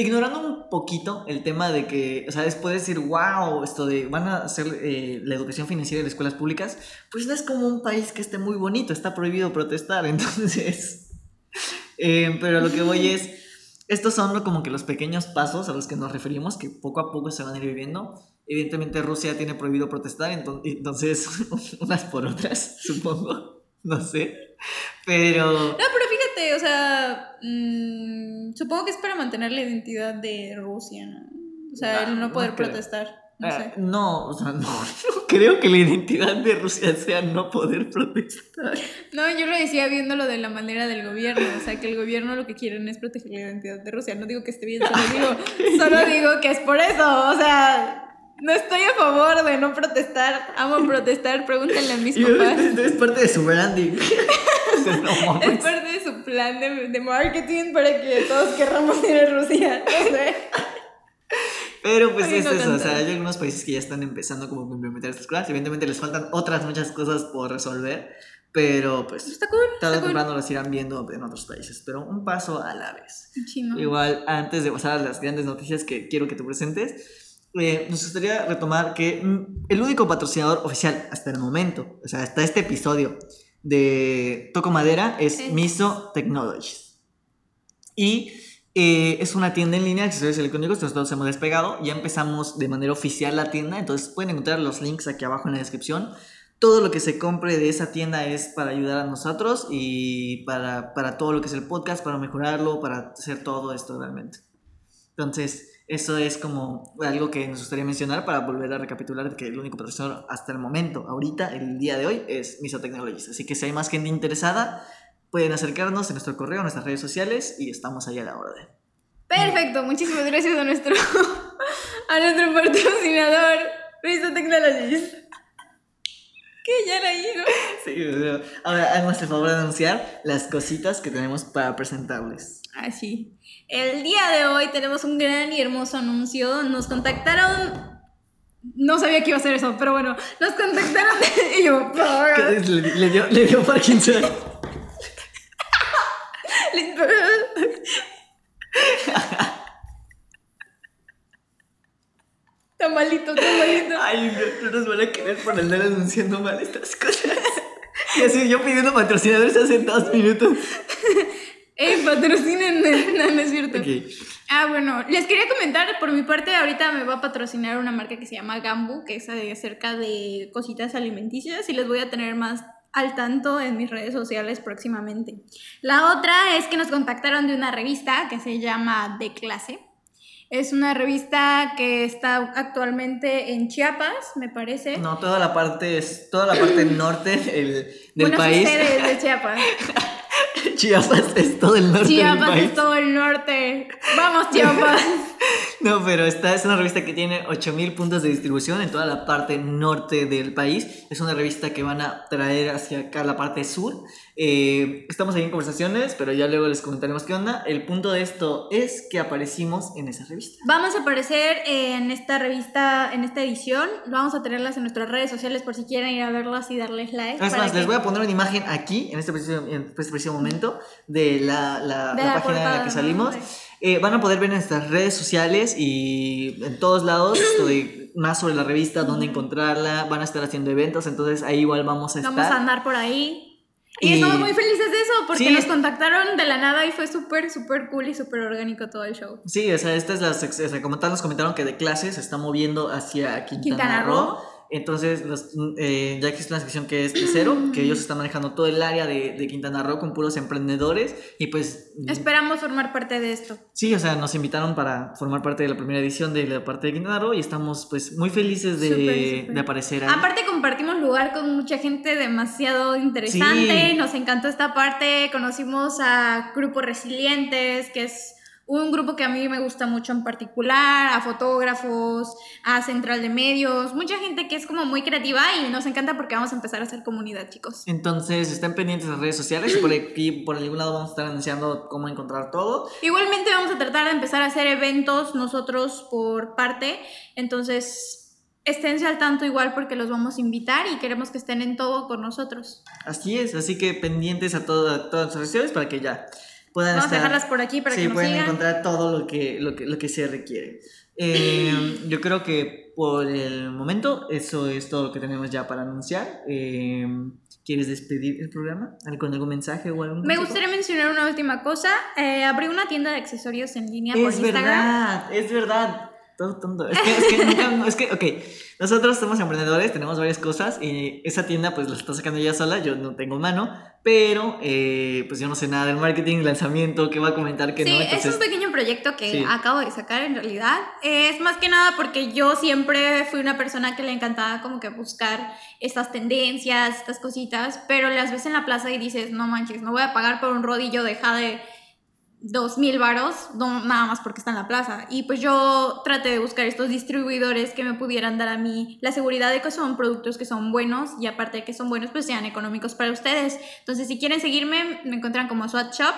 Ignorando un poquito el tema de que, o sea, después de decir, wow, esto de van a hacer eh, la educación financiera en las escuelas públicas, pues no es como un país que esté muy bonito, está prohibido protestar, entonces... eh, pero lo que voy es, estos son como que los pequeños pasos a los que nos referimos, que poco a poco se van a ir viviendo. Evidentemente Rusia tiene prohibido protestar, ento- entonces unas por otras, supongo, no sé. Pero... No, pero fíjate, o sea, mm, supongo que es para mantener la identidad de Rusia, ¿no? O sea, el no poder protestar. No Ah, sé. no, o sea, no, no creo que la identidad de Rusia sea no poder protestar. No, yo lo decía viéndolo de la manera del gobierno, o sea, que el gobierno lo que quieren es proteger la identidad de Rusia. No digo que esté bien, solo digo, solo digo que es por eso, o sea, no estoy a favor de no protestar, amo protestar, pregúntenle a mis papás. es, es parte de su branding. No Es parte de su plan de, de marketing para que todos querramos ir a Rusia, no sé. Pero pues Ay, es no eso, o sea, hay algunos países que ya están empezando como a implementar estas cosas. Evidentemente les faltan otras muchas cosas por resolver, pero pues Está cool, tarde cool. las irán viendo en otros países, pero un paso a la vez. Chino. Igual, antes de pasar a las grandes noticias que quiero que tú presentes, eh, nos gustaría retomar que mm, el único patrocinador oficial hasta el momento, o sea, hasta este episodio de Toco Madera es Es- Miso Technologies. Y eh, es una tienda en línea de accesorios electrónicos nosotros hemos despegado. Ya empezamos de manera oficial la tienda, entonces pueden encontrar los links aquí abajo en la descripción. Todo lo que se compre de esa tienda es para ayudar a nosotros y para, para todo lo que es el podcast, para mejorarlo, para hacer todo esto realmente. Entonces, eso es como algo que nos gustaría mencionar para volver a recapitular que el único patrocinador hasta el momento, ahorita, el día de hoy, es Miso Technologies. Así que si hay más gente interesada, pueden acercarnos en nuestro correo, en nuestras redes sociales y estamos ahí a la orden. Perfecto, muchísimas gracias a nuestro, a nuestro patrocinador, Risto Technologies. Que ya la digo. Sí, ahora háganos el favor de anunciar las cositas que tenemos para presentarles. Así. El día de hoy tenemos un gran y hermoso anuncio. Nos contactaron. No sabía que iba a ser eso, pero bueno, nos contactaron y yo. Le, le dio, le dio Parkinson. Está malito, está malito. Ay, no, no nos van a querer por andar anunciando mal estas cosas. Y así yo pidiendo patrocinadores hace dos minutos. Ey, patrocínenme. No, no es cierto. Ok. Ah, bueno, les quería comentar, por mi parte, ahorita me va a patrocinar una marca que se llama Gambu, que es de- acerca de cositas alimenticias y les voy a tener más al tanto en mis redes sociales próximamente. La otra es que nos contactaron de una revista que se llama De Clase. Es una revista que está actualmente en Chiapas, me parece. No, toda la parte es toda la parte norte del, del bueno, país. de Chiapas. Chiapas es todo el norte del Chiapas país. es todo el norte. Vamos, Chiapas. No, pero esta es una revista que tiene 8000 puntos de distribución en toda la parte norte del país. Es una revista que van a traer hacia acá la parte sur. Eh, estamos ahí en conversaciones, pero ya luego les comentaremos qué onda. El punto de esto es que aparecimos en esa revista. Vamos a aparecer en esta revista, en esta edición. Vamos a tenerlas en nuestras redes sociales por si quieren ir a verlas y darles like. Es más, que- les voy a poner una imagen aquí, en este preciso, en este preciso momento, de la, la- De la la página en la que salimos. De- Eh, van a poder ver en nuestras redes sociales y en todos lados esto de más sobre la revista, dónde encontrarla, van a estar haciendo eventos, entonces ahí igual vamos a estar. Vamos a andar por ahí. Y, Y- estamos muy felices de eso porque Sí. nos contactaron de la nada y fue súper, súper cool y súper orgánico todo el show. Sí, o sea, esta es la o sea, como tal nos comentaron que de clase se está moviendo hacia Quintana, Quintana Roo. Roo. Entonces, los, eh, ya existe una sección que es cero, que ellos están manejando todo el área de, de Quintana Roo con puros emprendedores y pues Esperamos formar parte de esto. Sí, o sea, nos invitaron para formar parte de la primera edición de la parte de Quintana Roo y estamos pues muy felices de, de aparecer ahí. Aparte compartimos lugar con mucha gente demasiado interesante, Sí. nos encantó esta parte, conocimos a Grupo Resilientes, que es un grupo que a mí me gusta mucho en particular, a fotógrafos, a central de medios, mucha gente que es como muy creativa y nos encanta porque vamos a empezar a hacer comunidad, chicos. Entonces, estén pendientes de las redes sociales y por aquí, por algún lado vamos a estar anunciando cómo encontrar todo. Igualmente vamos a tratar de empezar a hacer eventos nosotros por parte, entonces esténse al tanto igual porque los vamos a invitar y queremos que estén en todo con nosotros. Así es, así que pendientes a, todo, a todas las redes sociales para que ya puedan Vamos a estar- dejarlas por aquí para sí, que nos pueden sigan. encontrar todo lo que, lo que, lo que se requiere. Eh, yo creo que por el momento eso es todo lo que tenemos ya para anunciar. Eh, ¿Quieres despedir el programa? ¿Con algún mensaje o algún Me consejo? gustaría mencionar una última cosa. Eh, abrí una tienda de accesorios en línea por Es Instagram. verdad, es verdad. Todo tonto. Es que, es que, nunca- es que, ok, nosotros somos emprendedores, tenemos varias cosas y esa tienda pues la está sacando ella sola, yo no tengo mano, pero eh, pues yo no sé nada del marketing, lanzamiento, qué va a comentar, qué Sí, no. es Entonces, un pequeño proyecto que Sí. acabo de sacar en realidad. Es más que nada porque yo siempre fui una persona que le encantaba como que buscar estas tendencias, estas cositas, pero las ves en la plaza y dices, no manches, no voy a pagar por un rodillo de jade dos mil varos, nada más porque está en la plaza. Y pues yo traté de buscar estos distribuidores que me pudieran dar a mí la seguridad de que son productos que son buenos y aparte de que son buenos, pues sean económicos para ustedes. Entonces, si quieren seguirme, me encuentran como Swat Shop.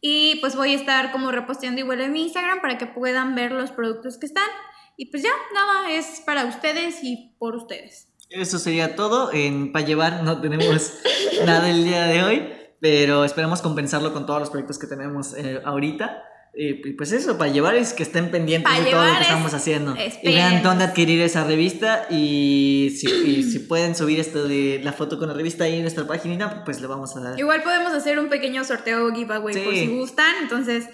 Y pues voy a estar como reposteando igual en mi Instagram para que puedan ver los productos que están. Y pues ya, nada, es para ustedes y por ustedes. Eso sería todo. En para llevar no tenemos nada el día de hoy, pero esperamos compensarlo con todos los proyectos que tenemos eh, ahorita. Y pues eso, para llevar es que estén pendientes de todo lo que es- estamos haciendo. Y vean dónde adquirir esa revista y si, y si pueden subir esto de la foto con la revista ahí en nuestra página, pues le vamos a dar. Igual podemos hacer un pequeño sorteo giveaway por si gustan. Entonces,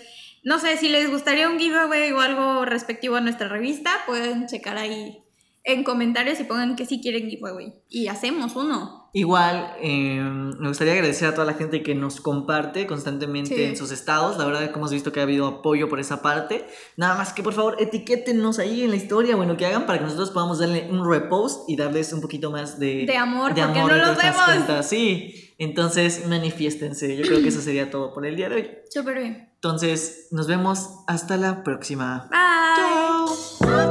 no sé si les gustaría un giveaway o algo respectivo a nuestra revista, pueden checar ahí en comentarios y pongan que sí quieren giveaway. Y hacemos uno. Igual, eh, me gustaría agradecer a toda la gente que nos comparte constantemente Sí. en sus estados. La verdad es que hemos visto que ha habido apoyo por esa parte. Nada más que por favor etiquétenos ahí en la historia, bueno, que hagan para que nosotros podamos darle un repost y darles un poquito más de, De amor, porque no de los vemos. cuentas. Sí, entonces manifiéstense. Yo creo que eso sería todo por el día de hoy. Súper bien. Entonces, nos vemos hasta la próxima. Bye. Chao.